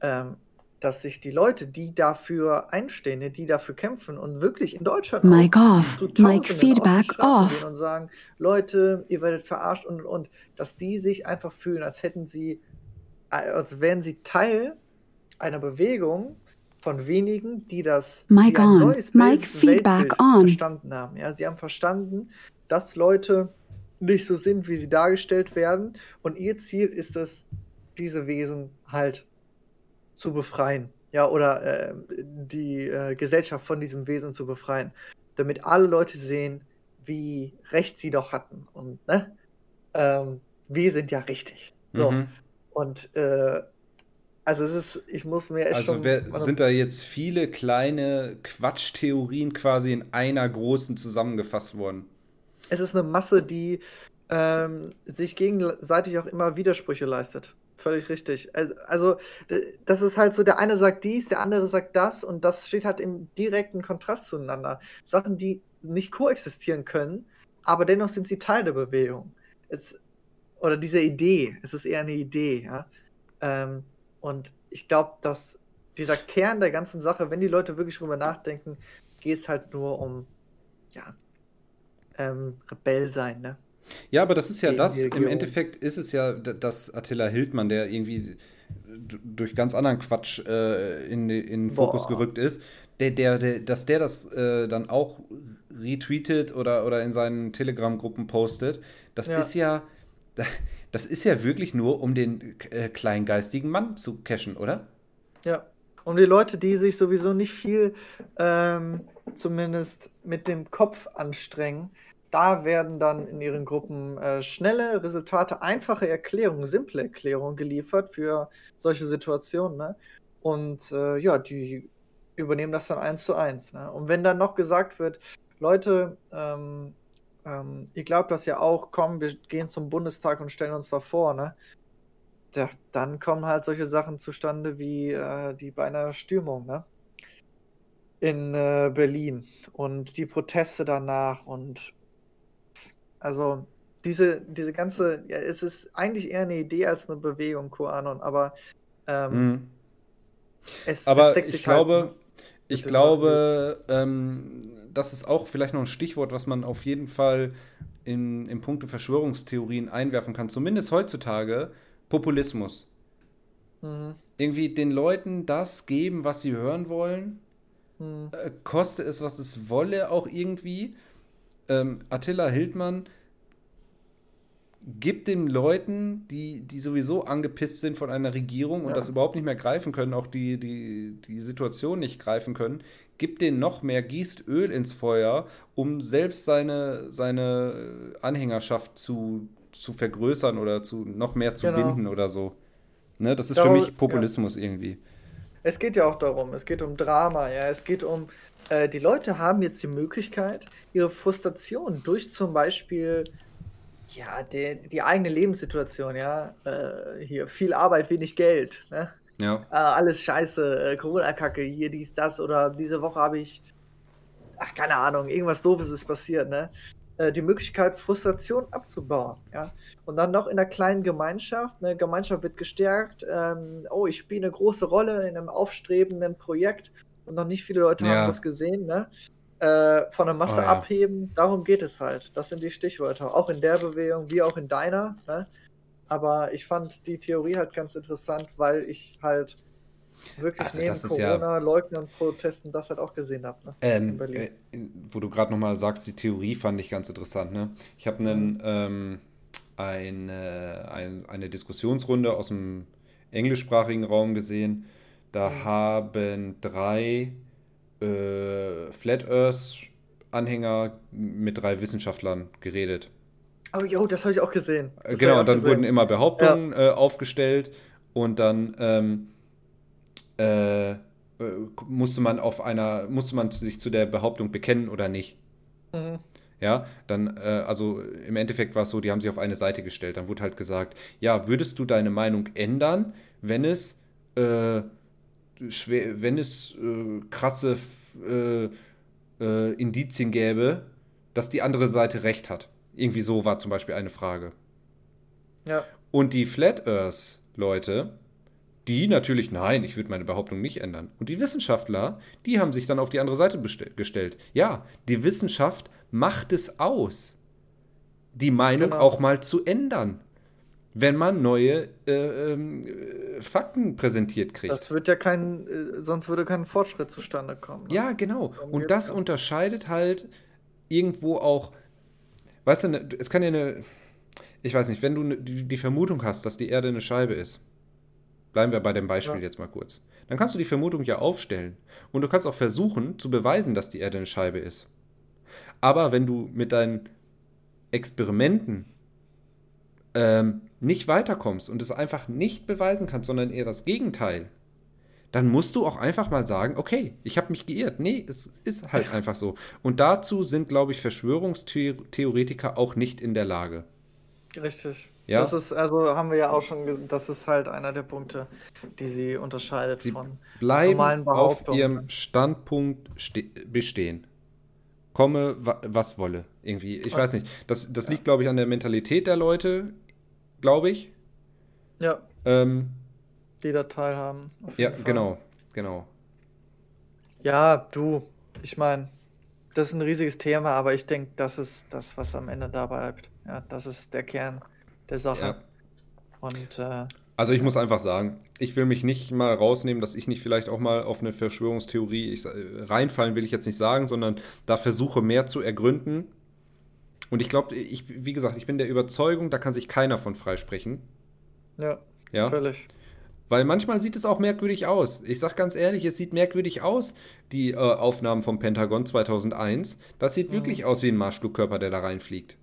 B: ähm, dass sich die Leute, die dafür einstehen, die dafür kämpfen und wirklich in Deutschland
C: Mic off. Mic feedback off.
B: und sagen, Leute, ihr werdet verarscht und und dass die sich einfach fühlen, als hätten sie, als wären sie Teil einer Bewegung von wenigen, die das
C: Mic on. neues Mic feedback on.
B: verstanden haben. Ja, sie haben verstanden, dass Leute nicht so sind, wie sie dargestellt werden und ihr Ziel ist es, diese Wesen halt zu befreien. Ja, oder äh, die äh, Gesellschaft von diesem Wesen zu befreien. Damit alle Leute sehen, wie recht sie doch hatten. Und ne? Ähm, wir sind ja richtig. So. Mhm. Und äh, also es ist, ich muss mir echt
A: also
B: schon.
A: Wer, sind da jetzt viele kleine Quatschtheorien quasi in einer großen zusammengefasst worden?
B: Es ist eine Masse, die ähm, sich gegenseitig auch immer Widersprüche leistet. Völlig richtig. Also, das ist halt so, der eine sagt dies, der andere sagt das und das steht halt im direkten Kontrast zueinander. Sachen, die nicht koexistieren können, aber dennoch sind sie Teil der Bewegung. Es, oder diese Idee, es ist eher eine Idee, ja. Ähm, und ich glaube, dass dieser Kern der ganzen Sache, wenn die Leute wirklich drüber nachdenken, geht es halt nur um, ja, ähm, Rebell sein, ne?
A: Ja, aber das ist ja das, im Endeffekt ist es ja, dass Attila Hildmann, der irgendwie durch ganz anderen Quatsch äh, in, in den Fokus gerückt ist, der, der, der, dass der das äh, dann auch retweetet oder, oder in seinen Telegram-Gruppen postet, das ja. ist ja, das ist ja wirklich nur, um den äh, kleingeistigen Mann zu cashen, oder?
B: Ja. Um die Leute, die sich sowieso nicht viel ähm, zumindest mit dem Kopf anstrengen, da werden dann in ihren Gruppen äh, schnelle Resultate, einfache Erklärungen, simple Erklärungen geliefert für solche Situationen. Ne? Und äh, ja, die übernehmen das dann eins zu eins. Ne? Und wenn dann noch gesagt wird, Leute, ähm, ähm, ihr glaubt das ja auch, komm, wir gehen zum Bundestag und stellen uns da vor, ne? Ja, dann kommen halt solche Sachen zustande wie äh, die bei einer Stürmung, ne? In äh, Berlin und die Proteste danach und also diese, diese ganze, ja, es ist eigentlich eher eine Idee als eine Bewegung, QAnon, aber ähm,
A: mhm. es, aber es deckt sich ich halt glaube, ich glaube, ähm, das ist auch vielleicht noch ein Stichwort, was man auf jeden Fall in, in puncto Verschwörungstheorien einwerfen kann, zumindest heutzutage, Populismus. Mhm. Irgendwie den Leuten das geben, was sie hören wollen, mhm. äh, koste es, was es wolle, auch irgendwie ähm, Attila Hildmann gibt den Leuten, die, die sowieso angepisst sind von einer Regierung und ja. das überhaupt nicht mehr greifen können, auch die, die, die Situation nicht greifen können, gibt denen noch mehr, gießt Öl ins Feuer, um selbst seine, seine Anhängerschaft zu, zu vergrößern oder zu noch mehr zu genau. binden oder so. Ne, das ist Darum, für mich Populismus ja. irgendwie.
B: Es geht ja auch darum, es geht um Drama, ja, es geht um äh, die Leute haben jetzt die Möglichkeit, ihre Frustration durch zum Beispiel ja, die, die eigene Lebenssituation, ja, äh, hier viel Arbeit, wenig Geld, ne?
A: Ja.
B: Äh, alles scheiße, äh, Corona-Kacke, hier dies, das oder diese Woche habe ich, ach, keine Ahnung, irgendwas Doofes ist passiert, ne? Äh, die Möglichkeit, Frustration abzubauen, ja. Und dann noch in einer kleinen Gemeinschaft, eine Gemeinschaft wird gestärkt, ähm, oh, ich spiele eine große Rolle in einem aufstrebenden Projekt und noch nicht viele Leute ja. haben das gesehen, ne? Äh, von der Masse oh, ja. abheben, darum geht es halt. Das sind die Stichwörter. Auch in der Bewegung, wie auch in deiner. Ne? Aber ich fand die Theorie halt ganz interessant, weil ich halt wirklich also neben Corona, ja, Leugnen und Protesten das halt auch gesehen habe. Ne?
A: Ähm, äh, wo du gerade nochmal sagst, die Theorie fand ich ganz interessant. Ne? Ich habe einen, mhm. ähm, eine, ein, eine Diskussionsrunde aus dem englischsprachigen Raum gesehen. Da mhm. haben drei äh, Flat Earth Anhänger mit drei Wissenschaftlern geredet.
B: Oh, jo, das habe ich auch gesehen.
A: Das genau, und dann gesehen. wurden immer Behauptungen ja. äh, aufgestellt und dann ähm, äh, äh, musste man auf einer, musste man sich zu der Behauptung bekennen oder nicht. Mhm. Ja, dann, äh, also im Endeffekt war es so, die haben sich auf eine Seite gestellt. Dann wurde halt gesagt, ja, würdest du deine Meinung ändern, wenn es äh, schwer, wenn es äh, krasse äh, äh, Indizien gäbe, dass die andere Seite recht hat. Irgendwie so war zum Beispiel eine Frage.
B: Ja.
A: Und die Flat Earth-Leute, Die natürlich, nein, ich würde meine Behauptung nicht ändern. Und die Wissenschaftler, die haben sich dann auf die andere Seite gestellt. Ja, die Wissenschaft macht es aus, die Meinung genau. auch mal zu ändern, wenn man neue äh, äh, Fakten präsentiert kriegt.
B: Das wird ja kein, äh, sonst würde kein Fortschritt zustande kommen.
A: Ne? Ja, genau. Und das unterscheidet halt irgendwo auch, weißt du, ne, es kann ja eine, ich weiß nicht, wenn du ne, die Vermutung hast, dass die Erde eine Scheibe ist, Bleiben wir bei dem Beispiel ja. jetzt mal kurz. Dann kannst du die Vermutung ja aufstellen und du kannst auch versuchen zu beweisen, dass die Erde eine Scheibe ist. Aber wenn du mit deinen Experimenten ähm, nicht weiterkommst und es einfach nicht beweisen kannst, sondern eher das Gegenteil, dann musst du auch einfach mal sagen, okay, ich habe mich geirrt. Nee, es ist halt einfach so. Und dazu sind, glaube ich, Verschwörungstheoretiker auch nicht in der Lage.
B: Richtig. Ja. Das ist, also haben wir ja auch schon, das ist halt einer der Punkte, die sie unterscheidet
A: sie von bleiben normalen Behauptungen. auf ihrem Standpunkt bestehen. Komme, was wolle. Irgendwie. Ich okay. weiß nicht. Das, das ja. liegt, glaube ich, an der Mentalität der Leute, glaube ich.
B: Ja. Ähm, die da teilhaben.
A: Ja, Fall. genau, genau.
B: Ja, du, ich meine, das ist ein riesiges Thema, aber ich denke, das ist das, was am Ende dabei bleibt. Ja, das ist der Kern der Sache. Ja. Und äh,
A: also ich muss einfach sagen, ich will mich nicht mal rausnehmen, dass ich nicht vielleicht auch mal auf eine Verschwörungstheorie ich, reinfallen will ich jetzt nicht sagen, sondern da versuche mehr zu ergründen. Und ich glaube, ich, wie gesagt, ich bin der Überzeugung, da kann sich keiner von freisprechen.
B: Ja, ja, völlig.
A: Weil manchmal sieht es auch merkwürdig aus. Ich sag ganz ehrlich, es sieht merkwürdig aus, die äh, Aufnahmen vom Pentagon 2001. Das sieht mhm. wirklich aus wie ein Marschflugkörper, der da reinfliegt.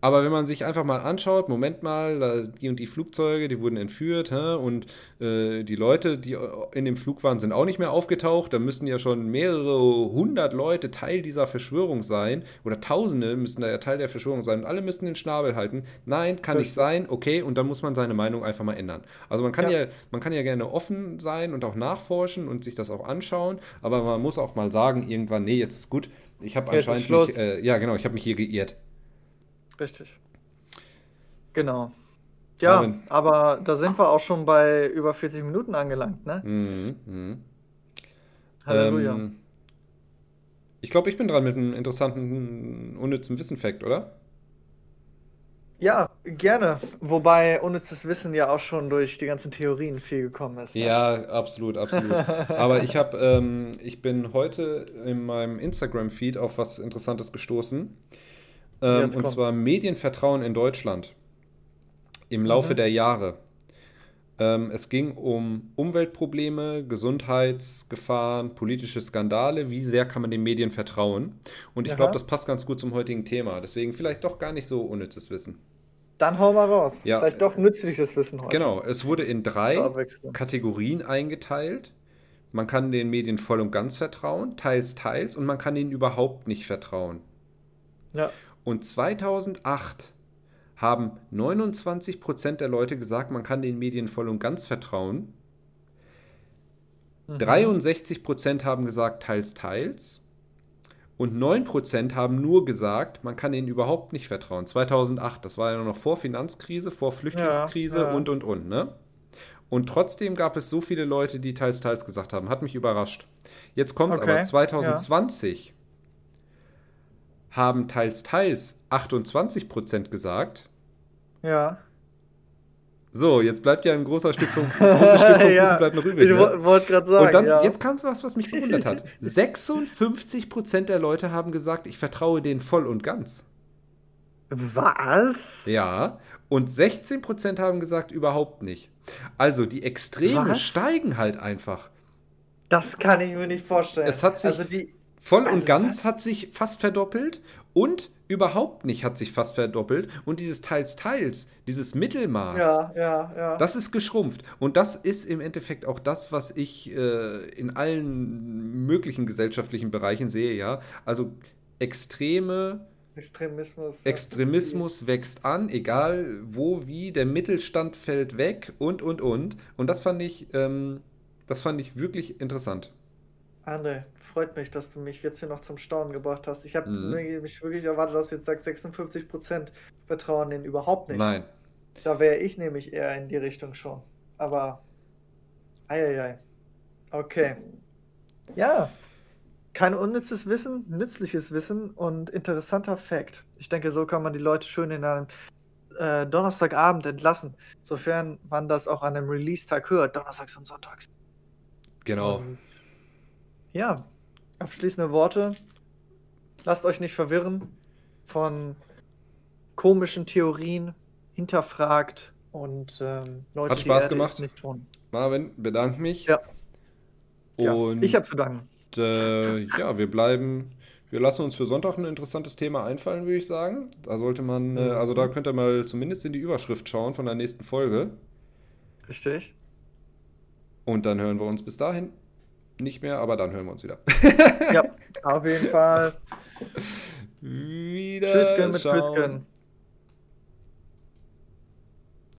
A: Aber wenn man sich einfach mal anschaut, Moment mal, die und die Flugzeuge, die wurden entführt, hä? und äh, die Leute, die in dem Flug waren, sind auch nicht mehr aufgetaucht. Da müssen ja schon mehrere hundert Leute Teil dieser Verschwörung sein. Oder Tausende müssen da ja Teil der Verschwörung sein. Und alle müssen den Schnabel halten. Nein, kann nicht sein, okay, und dann muss man seine Meinung einfach mal ändern. Also man kann ja. ja, man kann ja gerne offen sein und auch nachforschen und sich das auch anschauen, aber man muss auch mal sagen, irgendwann, nee, jetzt ist gut. Ich habe anscheinend mich, äh, ja genau, ich habe mich hier geirrt.
B: Richtig. Genau. Ja, Amen. aber da sind wir auch schon bei über 40 Minuten angelangt, ne? Mhm. mhm.
A: Halleluja. Ähm, ich glaube, ich bin dran mit einem interessanten, unnützen Wissen-Fact, oder?
B: Ja, gerne. Wobei unnützes Wissen ja auch schon durch die ganzen Theorien viel gekommen ist.
A: Ne? Ja, absolut, absolut. Aber ich habe, ähm, ich bin heute in meinem Instagram-Feed auf was Interessantes gestoßen. Ähm, und zwar Medienvertrauen in Deutschland im Laufe mhm. der Jahre. Ähm, es ging um Umweltprobleme, Gesundheitsgefahren, politische Skandale. Wie sehr kann man den Medien vertrauen? Und ich glaube, das passt ganz gut zum heutigen Thema. Deswegen vielleicht doch gar nicht so unnützes Wissen.
B: Dann hau mal raus. Ja. Vielleicht doch nützliches Wissen
A: heute. Genau, es wurde in drei Kategorien eingeteilt. Man kann den Medien voll und ganz vertrauen, teils, teils, und man kann ihnen überhaupt nicht vertrauen. Ja. Und 2008 haben 29 Prozent der Leute gesagt, man kann den Medien voll und ganz vertrauen. Mhm. 63 Prozent haben gesagt, teils, teils. Und 9 Prozent haben nur gesagt, man kann ihnen überhaupt nicht vertrauen. 2008, das war ja noch vor Finanzkrise, vor Flüchtlingskrise ja, ja. und, und, und. Ne? Und trotzdem gab es so viele Leute, die teils, teils gesagt haben. Hat mich überrascht. Jetzt kommt okay. aber 2020. Ja haben teils, teils 28 Prozent gesagt.
B: Ja.
A: So, jetzt bleibt ja ein großer Stück vom, Stück vom ja, bleibt noch übrig. Ich
B: ne? wollte gerade sagen.
A: Und dann, ja. jetzt kam es was, was mich gewundert hat. 56 Prozent der Leute haben gesagt, ich vertraue denen voll und ganz.
B: Was?
A: Ja. Und 16 Prozent haben gesagt, überhaupt nicht. Also die Extreme was? steigen halt einfach.
B: Das kann ich mir nicht vorstellen.
A: Es hat sich, also die, Voll also und ganz was? hat sich fast verdoppelt und überhaupt nicht hat sich fast verdoppelt. Und dieses Teils, Teils, dieses Mittelmaß,
B: ja, ja, ja.
A: das ist geschrumpft. Und das ist im Endeffekt auch das, was ich äh, in allen möglichen gesellschaftlichen Bereichen sehe, ja. Also extreme
B: Extremismus.
A: Extremismus wächst an, egal wo, wie, der Mittelstand fällt weg und, und, und. Und das fand ich, ähm, das fand ich wirklich interessant.
B: André, freut mich, dass du mich jetzt hier noch zum Staunen gebracht hast. Ich habe mhm. mich wirklich erwartet, dass du jetzt sagst, 56% vertrauen denen überhaupt nicht.
A: Nein.
B: Da wäre ich nämlich eher in die Richtung schon. Aber Eieiei. Okay. Ja. Kein unnützes Wissen, nützliches Wissen und interessanter Fact. Ich denke, so kann man die Leute schön in einem äh, Donnerstagabend entlassen, sofern man das auch an einem Release-Tag hört, Donnerstags und Sonntags.
A: Genau. Und,
B: ja, abschließende Worte. Lasst euch nicht verwirren von komischen Theorien, hinterfragt und ähm,
A: Leute, Hat Spaß gemacht. Nicht tun. Marvin, bedanke mich.
B: Ja. Und ja, ich habe zu danken.
A: Äh, ja, wir bleiben, wir lassen uns für Sonntag ein interessantes Thema einfallen, würde ich sagen. Da sollte man, äh, also da könnt ihr mal zumindest in die Überschrift schauen von der nächsten Folge.
B: Richtig.
A: Und dann hören wir uns bis dahin nicht mehr, aber dann hören wir uns wieder.
B: ja, auf jeden Fall.
A: Wieder. Tschüss, mit Tschüss.